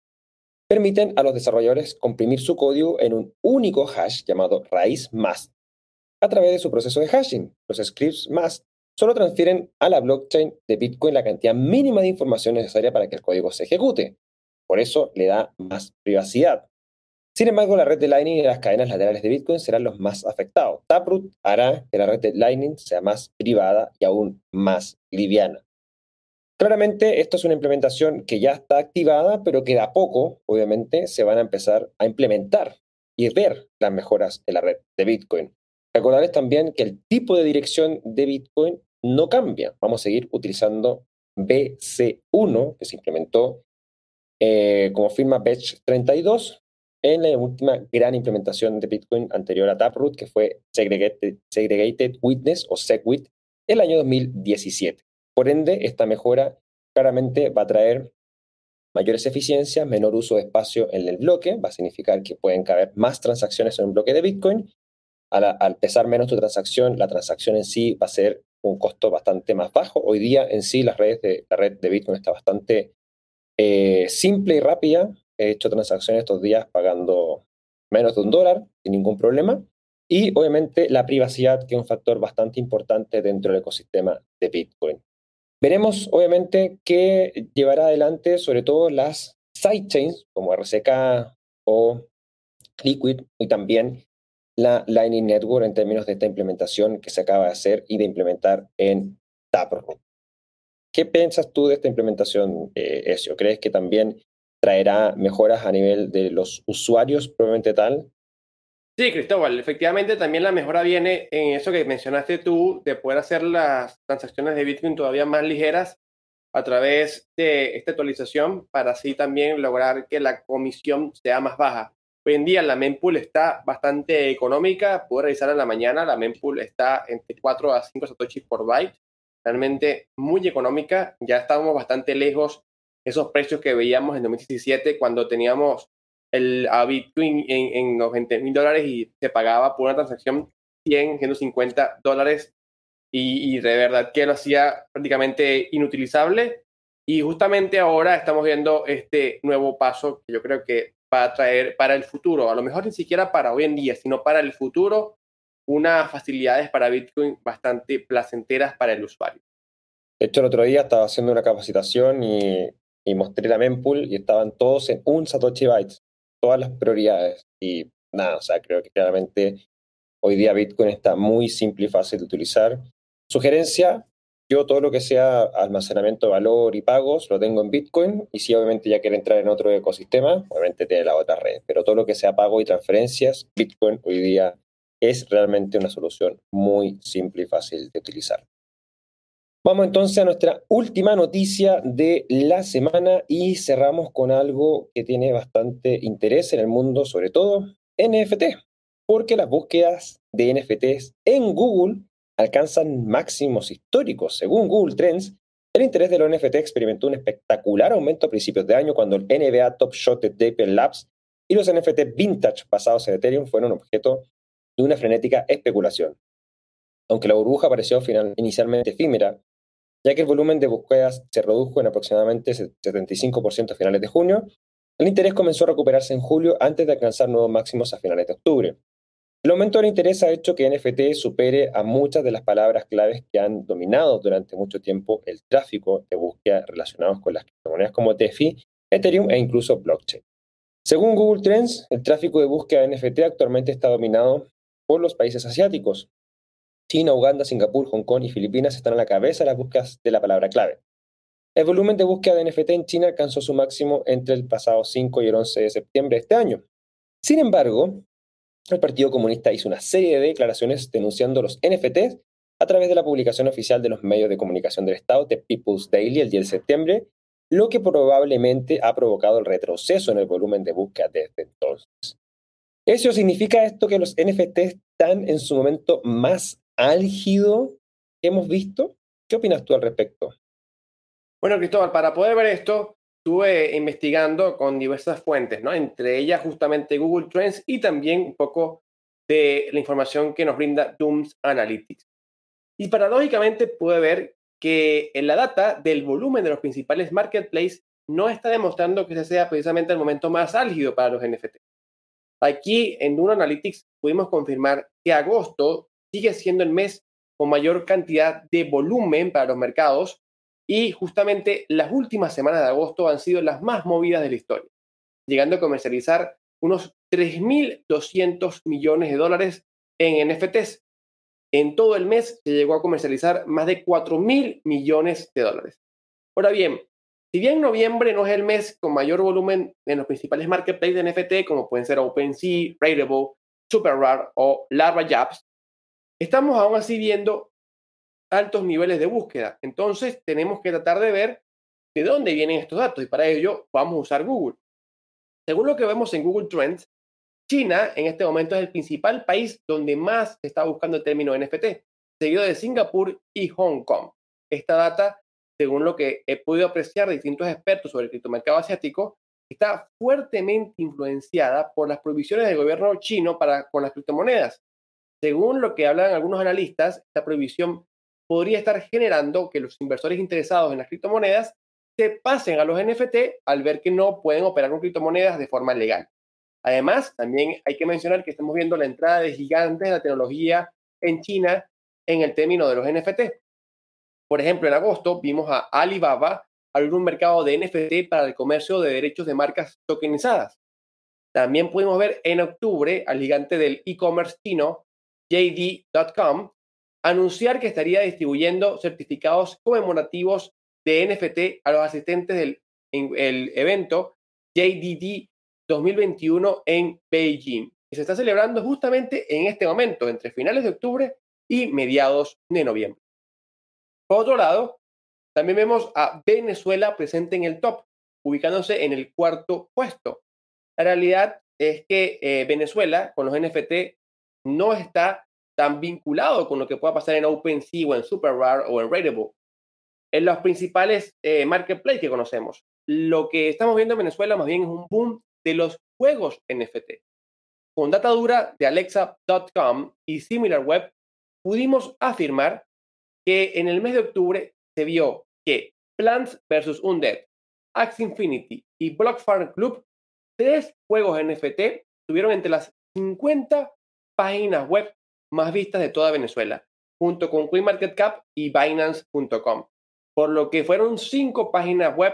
permiten a los desarrolladores comprimir su código en un único hash llamado raíz must a través de su proceso de hashing. Los scripts más solo transfieren a la blockchain de Bitcoin la cantidad mínima de información necesaria para que el código se ejecute. Por eso le da más privacidad. Sin embargo, la red de Lightning y las cadenas laterales de Bitcoin serán los más afectados. Taproot hará que la red de Lightning sea más privada y aún más liviana. Claramente, esto es una implementación que ya está activada, pero que de a poco, obviamente, se van a empezar a implementar y ver las mejoras de la red de Bitcoin. Recordarles también que el tipo de dirección de Bitcoin no cambia. Vamos a seguir utilizando BC1, que se implementó eh, como firma Batch 32 en la última gran implementación de Bitcoin anterior a Taproot, que fue Segregated, Witness o SegWit, el año 2017. Por ende, esta mejora claramente va a traer mayores eficiencias, menor uso de espacio en el bloque, va a significar que pueden caber más transacciones en un bloque de Bitcoin al, pesar menos tu transacción, la transacción en sí va a ser un costo bastante más bajo. Hoy día en sí las redes de, la red de Bitcoin está bastante eh, simple y rápida. He hecho transacciones estos días pagando menos de un dólar sin ningún problema. Y obviamente la privacidad, que es un factor bastante importante dentro del ecosistema de Bitcoin. Veremos obviamente qué llevará adelante sobre todo las sidechains como RCK o Liquid y también la Lightning Network en términos de esta implementación que se acaba de hacer y de implementar en Taproot. ¿Qué piensas tú de esta implementación, eh, Ezio? ¿Crees que también traerá mejoras a nivel de los usuarios probablemente tal? Sí, Cristóbal, efectivamente también la mejora viene en eso que mencionaste tú, de poder hacer las transacciones de Bitcoin todavía más ligeras a través de esta actualización para así también lograr que la comisión sea más baja. Hoy en día la mempool está bastante económica, puedo revisar en la mañana, la mempool está entre 4 a 5 satoshis por byte, realmente muy económica, ya estábamos bastante lejos esos precios que veíamos en 2017 cuando teníamos el, a Bitcoin en, en los 20 mil dólares y se pagaba por una transacción 100, 150 dólares. Y, y de verdad que lo hacía prácticamente inutilizable. Y justamente ahora estamos viendo este nuevo paso que yo creo que va a traer para el futuro, a lo mejor ni siquiera para hoy en día, sino para el futuro, unas facilidades para Bitcoin bastante placenteras para el usuario. De hecho, el otro día estaba haciendo una capacitación y, mostré la mempool y estaban todos en un Satoshi Bytes, todas las prioridades. Y nada, o sea, creo que claramente hoy día Bitcoin está muy simple y fácil de utilizar. Sugerencia, Yo todo lo que sea almacenamiento de valor y pagos lo tengo en Bitcoin y si obviamente ya quiere entrar en otro ecosistema, obviamente tiene la otra red, pero todo lo que sea pago y transferencias, Bitcoin hoy día es realmente una solución muy simple y fácil de utilizar. Vamos entonces a nuestra última noticia de la semana y cerramos con algo que tiene bastante interés en el mundo, sobre todo NFT, porque las búsquedas de NFTs en Google alcanzan máximos históricos. Según Google Trends, el interés de los NFT experimentó un espectacular aumento a principios de año cuando el NBA Top Shot de Dapper Labs y los NFT vintage basados en Ethereum fueron objeto de una frenética especulación. Aunque la burbuja pareció inicialmente efímera, ya que el volumen de búsquedas se redujo en aproximadamente 75% a finales de junio, el interés comenzó a recuperarse en julio antes de alcanzar nuevos máximos a finales de octubre. El aumento del interés ha hecho que NFT supere a muchas de las palabras claves que han dominado durante mucho tiempo el tráfico de búsqueda relacionados con las criptomonedas como DeFi, Ethereum e incluso blockchain. Según Google Trends, el tráfico de búsqueda de NFT actualmente está dominado por los países asiáticos, China, Uganda, Singapur, Hong Kong y Filipinas están a la cabeza de las búsquedas de la palabra clave. El volumen de búsqueda de NFT en China alcanzó su máximo entre el pasado 5 y el 11 de septiembre de este año. Sin embargo, el Partido Comunista hizo una serie de declaraciones denunciando los NFTs a través de la publicación oficial de los medios de comunicación del Estado, The People's Daily, el 10 de septiembre, lo que probablemente ha provocado el retroceso en el volumen de búsqueda desde entonces. ¿Eso significa esto que los NFTs están en su momento más álgido que hemos visto. ¿Qué opinas tú al respecto? Bueno, Cristóbal, para poder ver esto, estuve investigando con diversas fuentes, ¿no? Entre ellas justamente Google Trends y también un poco de la información que nos brinda Dooms Analytics. Y paradójicamente pude ver que en la data del volumen de los principales marketplaces no está demostrando que ese sea precisamente el momento más álgido para los NFT. Aquí en Dooms Analytics pudimos confirmar que agosto sigue siendo el mes con mayor cantidad de volumen para los mercados y justamente las últimas semanas de agosto han sido las más movidas de la historia, llegando a comercializar unos 3.200 millones de dólares en NFTs. En todo el mes se llegó a comercializar más de 4.000 millones de dólares. Ahora bien, si bien noviembre no es el mes con mayor volumen en los principales marketplaces de NFT, como pueden ser OpenSea, Rateable, SuperRare o Larva Jabs, estamos aún así viendo altos niveles de búsqueda. Entonces tenemos que tratar de ver de dónde vienen estos datos y para ello vamos a usar Google. Según lo que vemos en Google Trends, China en este momento es el principal país donde más está buscando el término NFT, seguido de Singapur y Hong Kong. Esta data, según lo que he podido apreciar de distintos expertos sobre el criptomercado asiático, está fuertemente influenciada por las prohibiciones del gobierno chino para con las criptomonedas, según lo que hablan algunos analistas, esta prohibición podría estar generando que los inversores interesados en las criptomonedas se pasen a los NFT al ver que no pueden operar con criptomonedas de forma legal. Además, también hay que mencionar que estamos viendo la entrada de gigantes de la tecnología en China en el término de los NFT. Por ejemplo, en agosto vimos a Alibaba abrir un mercado de NFT para el comercio de derechos de marcas tokenizadas. También pudimos ver en octubre al gigante del e-commerce chino JD.com anunciar que estaría distribuyendo certificados conmemorativos de NFT a los asistentes del el evento JDD 2021 en Beijing, que se está celebrando justamente en este momento, entre finales de octubre y mediados de noviembre. Por otro lado, también vemos a Venezuela presente en el top, ubicándose en el cuarto puesto. La realidad es que eh, Venezuela, con los NFT, no está tan vinculado con lo que pueda pasar en OpenSea o en SuperRare o en Rateable. En los principales eh, marketplaces que conocemos. Lo que estamos viendo en Venezuela más bien es un boom de los juegos NFT. Con data dura de Alexa.com y SimilarWeb, pudimos afirmar que en el mes de octubre se vio que Plants vs. Undead, Axe Infinity y Block Farm Club, tres juegos NFT, tuvieron entre las 50 páginas web más vistas de toda Venezuela, junto con CoinMarketCap y Binance.com, por lo que fueron cinco páginas web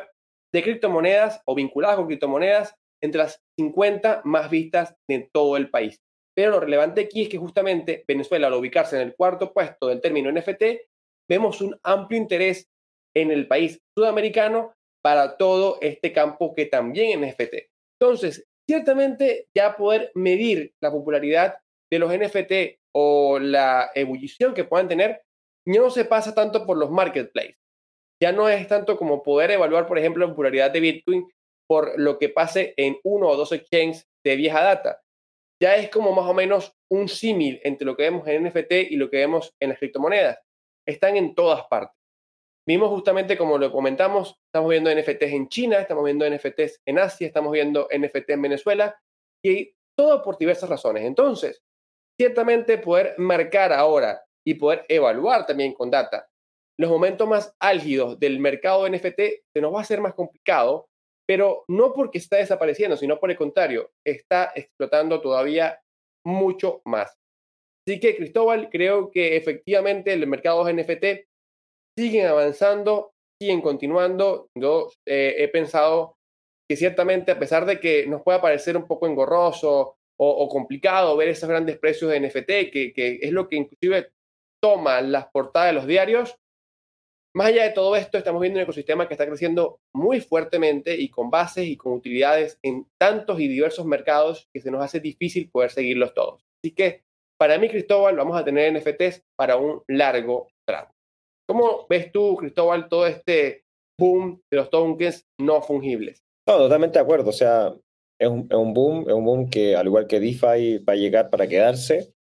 de criptomonedas o vinculadas con criptomonedas entre las 50 más vistas de todo el país. Pero lo relevante aquí es que justamente Venezuela, al ubicarse en el cuarto puesto del término NFT, vemos un amplio interés en el país sudamericano para todo este campo que también es NFT. Entonces, ciertamente ya poder medir la popularidad de los NFT o la ebullición que puedan tener, no se pasa tanto por los marketplaces. Ya no es tanto como poder evaluar, por ejemplo, la popularidad de Bitcoin por lo que pase en uno o dos exchanges de vieja data. Ya es como más o menos un símil entre lo que vemos en NFT y lo que vemos en las criptomonedas. Están en todas partes. Vimos justamente como lo comentamos, estamos viendo NFTs en China, estamos viendo NFTs en Asia, estamos viendo NFTs en Venezuela y todo por diversas razones. Entonces, ciertamente poder marcar ahora y poder evaluar también con data los momentos más álgidos del mercado de NFT se nos va a hacer más complicado, pero no porque está desapareciendo, sino por el contrario, está explotando todavía mucho más. Así que, Cristóbal, creo que efectivamente el mercado de NFT siguen avanzando, siguen continuando. Yo eh, he pensado que ciertamente, a pesar de que nos pueda parecer un poco engorroso o, complicado ver esos grandes precios de NFT, que, que, es lo que inclusive toma las portadas de los diarios, más allá de todo esto, estamos viendo un ecosistema que está creciendo muy fuertemente y con bases y con utilidades en tantos y diversos mercados que se nos hace difícil poder seguirlos todos. Así que para mí, Cristóbal, vamos a tener NFTs para un largo trato. ¿Cómo ves tú, Cristóbal, todo este boom de los tokens no fungibles? No, totalmente de acuerdo. O sea, es un, boom, es un boom que al igual que DeFi va a llegar para quedarse.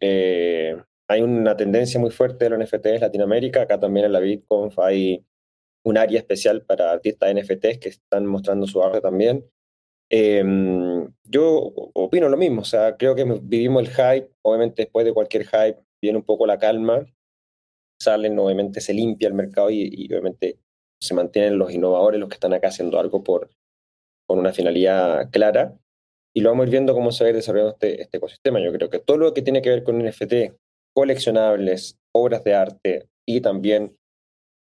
Eh, hay una tendencia muy fuerte de los NFTs en Latinoamérica. Acá también en la BitConf hay un área especial para artistas NFTs que están mostrando su arte también. Em, yo opino lo mismo, o sea, creo que vivimos el hype, obviamente después de cualquier hype viene un poco la calma, salen, obviamente se limpia el mercado y, obviamente se mantienen los innovadores, los que están acá haciendo algo por, con una finalidad clara. Y lo vamos a ir viendo cómo se va a ir desarrollando este, este ecosistema. Yo creo que todo lo que tiene que ver con NFT, coleccionables, obras de arte y también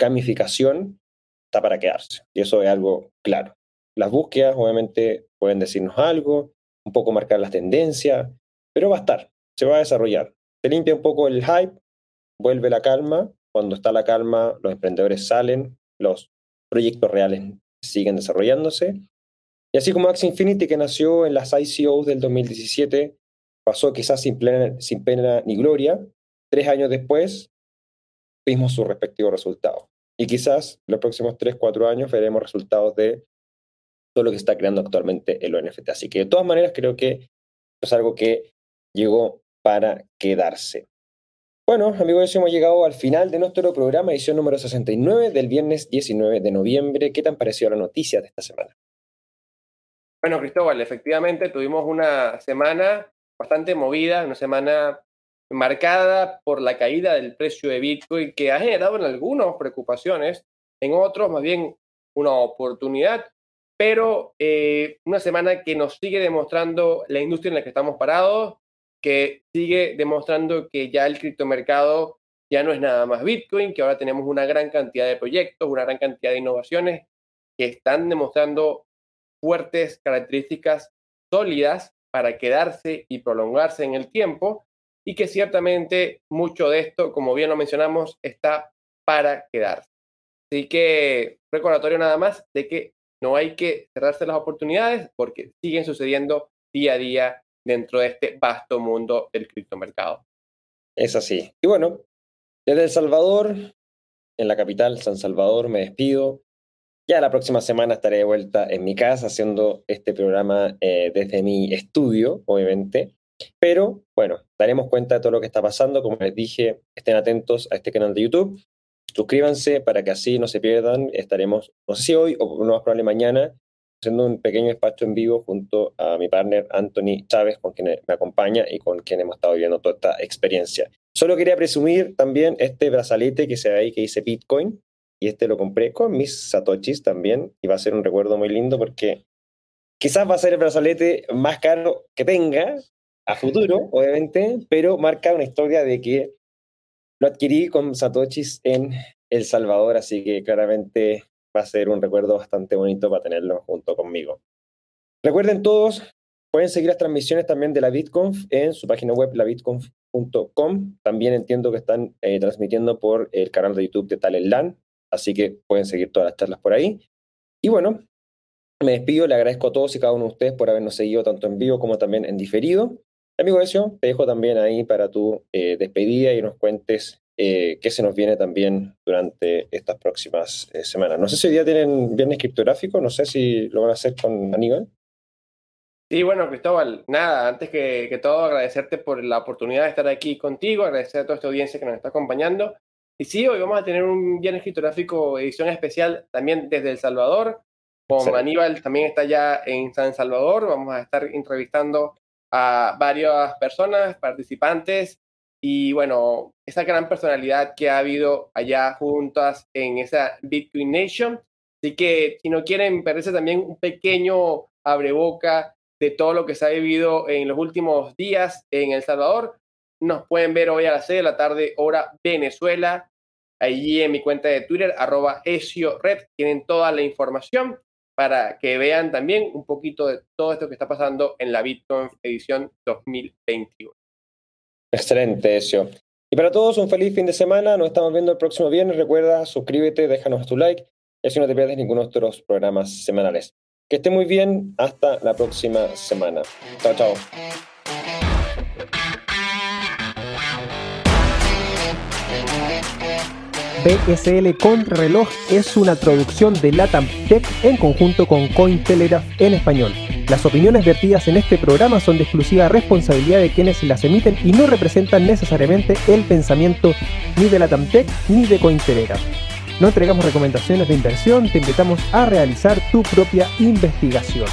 gamificación, está para quedarse. Y eso es algo claro. Las búsquedas, obviamente, pueden decirnos algo, un poco marcar las tendencias, pero va a estar, se va a desarrollar. Se limpia un poco el hype, vuelve la calma. Cuando está la calma, los emprendedores salen, los proyectos reales siguen desarrollándose. Y así como Axie Infinity, que nació en las ICOs del 2017, pasó quizás sin, sin pena ni gloria, tres años después vimos sus respectivos resultados. Y quizás los próximos tres, cuatro años veremos resultados de todo lo que está creando actualmente el NFT. Así que de todas maneras creo que es algo que llegó para quedarse. Bueno, amigos, hemos llegado al final de nuestro programa, edición número 69 del viernes 19 de noviembre. ¿Qué te han parecido la noticia de esta semana? Bueno, Cristóbal, efectivamente tuvimos una semana bastante movida, una semana marcada por la caída del precio de Bitcoin que ha generado en algunos preocupaciones, en otros más bien una oportunidad, pero eh, una semana que nos sigue demostrando la industria en la que estamos parados, que sigue demostrando que ya el criptomercado ya no es nada más Bitcoin, que ahora tenemos una gran cantidad de proyectos, una gran cantidad de innovaciones que están demostrando fuertes características sólidas para quedarse y prolongarse en el tiempo y que ciertamente mucho de esto, como bien lo mencionamos, está para quedarse. Así que recordatorio nada más de que no hay que cerrarse las oportunidades porque siguen sucediendo día a día dentro de este vasto mundo del criptomercado. Es así. Y bueno, desde El Salvador, en la capital, San Salvador, me despido. Ya la próxima semana estaré de vuelta en mi casa haciendo este programa eh, desde mi estudio, obviamente. Pero bueno, daremos cuenta de todo lo que está pasando. Como les dije, estén atentos a este canal de YouTube. Suscríbanse para que así no se pierdan. Estaremos, no sé si hoy o no más probable mañana, haciendo un pequeño despacho en vivo junto a mi partner Anthony Chávez, con quien me acompaña y con quien hemos estado viviendo toda esta experiencia. Solo quería presumir también este brazalete que se ve ahí que dice Bitcoin, y este lo compré con mis satoshis también, y va a ser un recuerdo muy lindo porque quizás va a ser el brazalete más caro que tenga a futuro, obviamente, pero marca una historia de que lo adquirí con satoshis en El Salvador, así que claramente va a ser un recuerdo bastante bonito para tenerlo junto conmigo. Recuerden todos, pueden seguir las transmisiones también de la BitConf en su página web, la talentland.com. También entiendo que están eh, transmitiendo por el canal de YouTube de Talentland, así que pueden seguir todas las charlas por ahí. Y bueno, me despido, le agradezco a todos y cada uno de ustedes por habernos seguido tanto en vivo como también en diferido. Amigo Ezio, te dejo también ahí para tu eh, despedida y nos cuentes eh, qué se nos viene también durante estas próximas eh, semanas. No sé si hoy día tienen viernes criptográfico, no sé si lo van a hacer con Aníbal. Sí, bueno, Cristóbal, nada, antes que, que, todo agradecerte por la oportunidad de estar aquí contigo, agradecer a toda esta audiencia que nos está acompañando. Y sí, hoy vamos a tener un viernes criptográfico edición especial también desde El Salvador, con Aníbal también está ya en San Salvador, vamos a estar entrevistando a varias personas, participantes y bueno, esa gran personalidad que ha habido allá juntas en esa Bitcoin Nation. Así que si no quieren perderse también un pequeño abreboca de todo lo que se ha vivido en los últimos días en El Salvador, nos pueden ver hoy a las 6 de la tarde, hora Venezuela. Allí en mi cuenta de Twitter, arroba Red, tienen toda la información para que vean también un poquito de todo esto que está pasando en la Bitcoin edición 2021. Excelente, Ezio. Y para todos, un feliz fin de semana. Nos estamos viendo el próximo viernes. Recuerda, suscríbete, déjanos tu like y así no te pierdes ninguno de nuestros programas semanales. Que esté muy bien. Hasta la próxima semana. Chao, chao. BSL Reloj es una traducción de Latam Tech en conjunto con Cointelegraph en español. Las opiniones vertidas en este programa son de exclusiva responsabilidad de quienes las emiten y no representan necesariamente el pensamiento ni de Latam Tech ni de Cointelegraph. No entregamos recomendaciones de inversión, te invitamos a realizar tu propia investigación.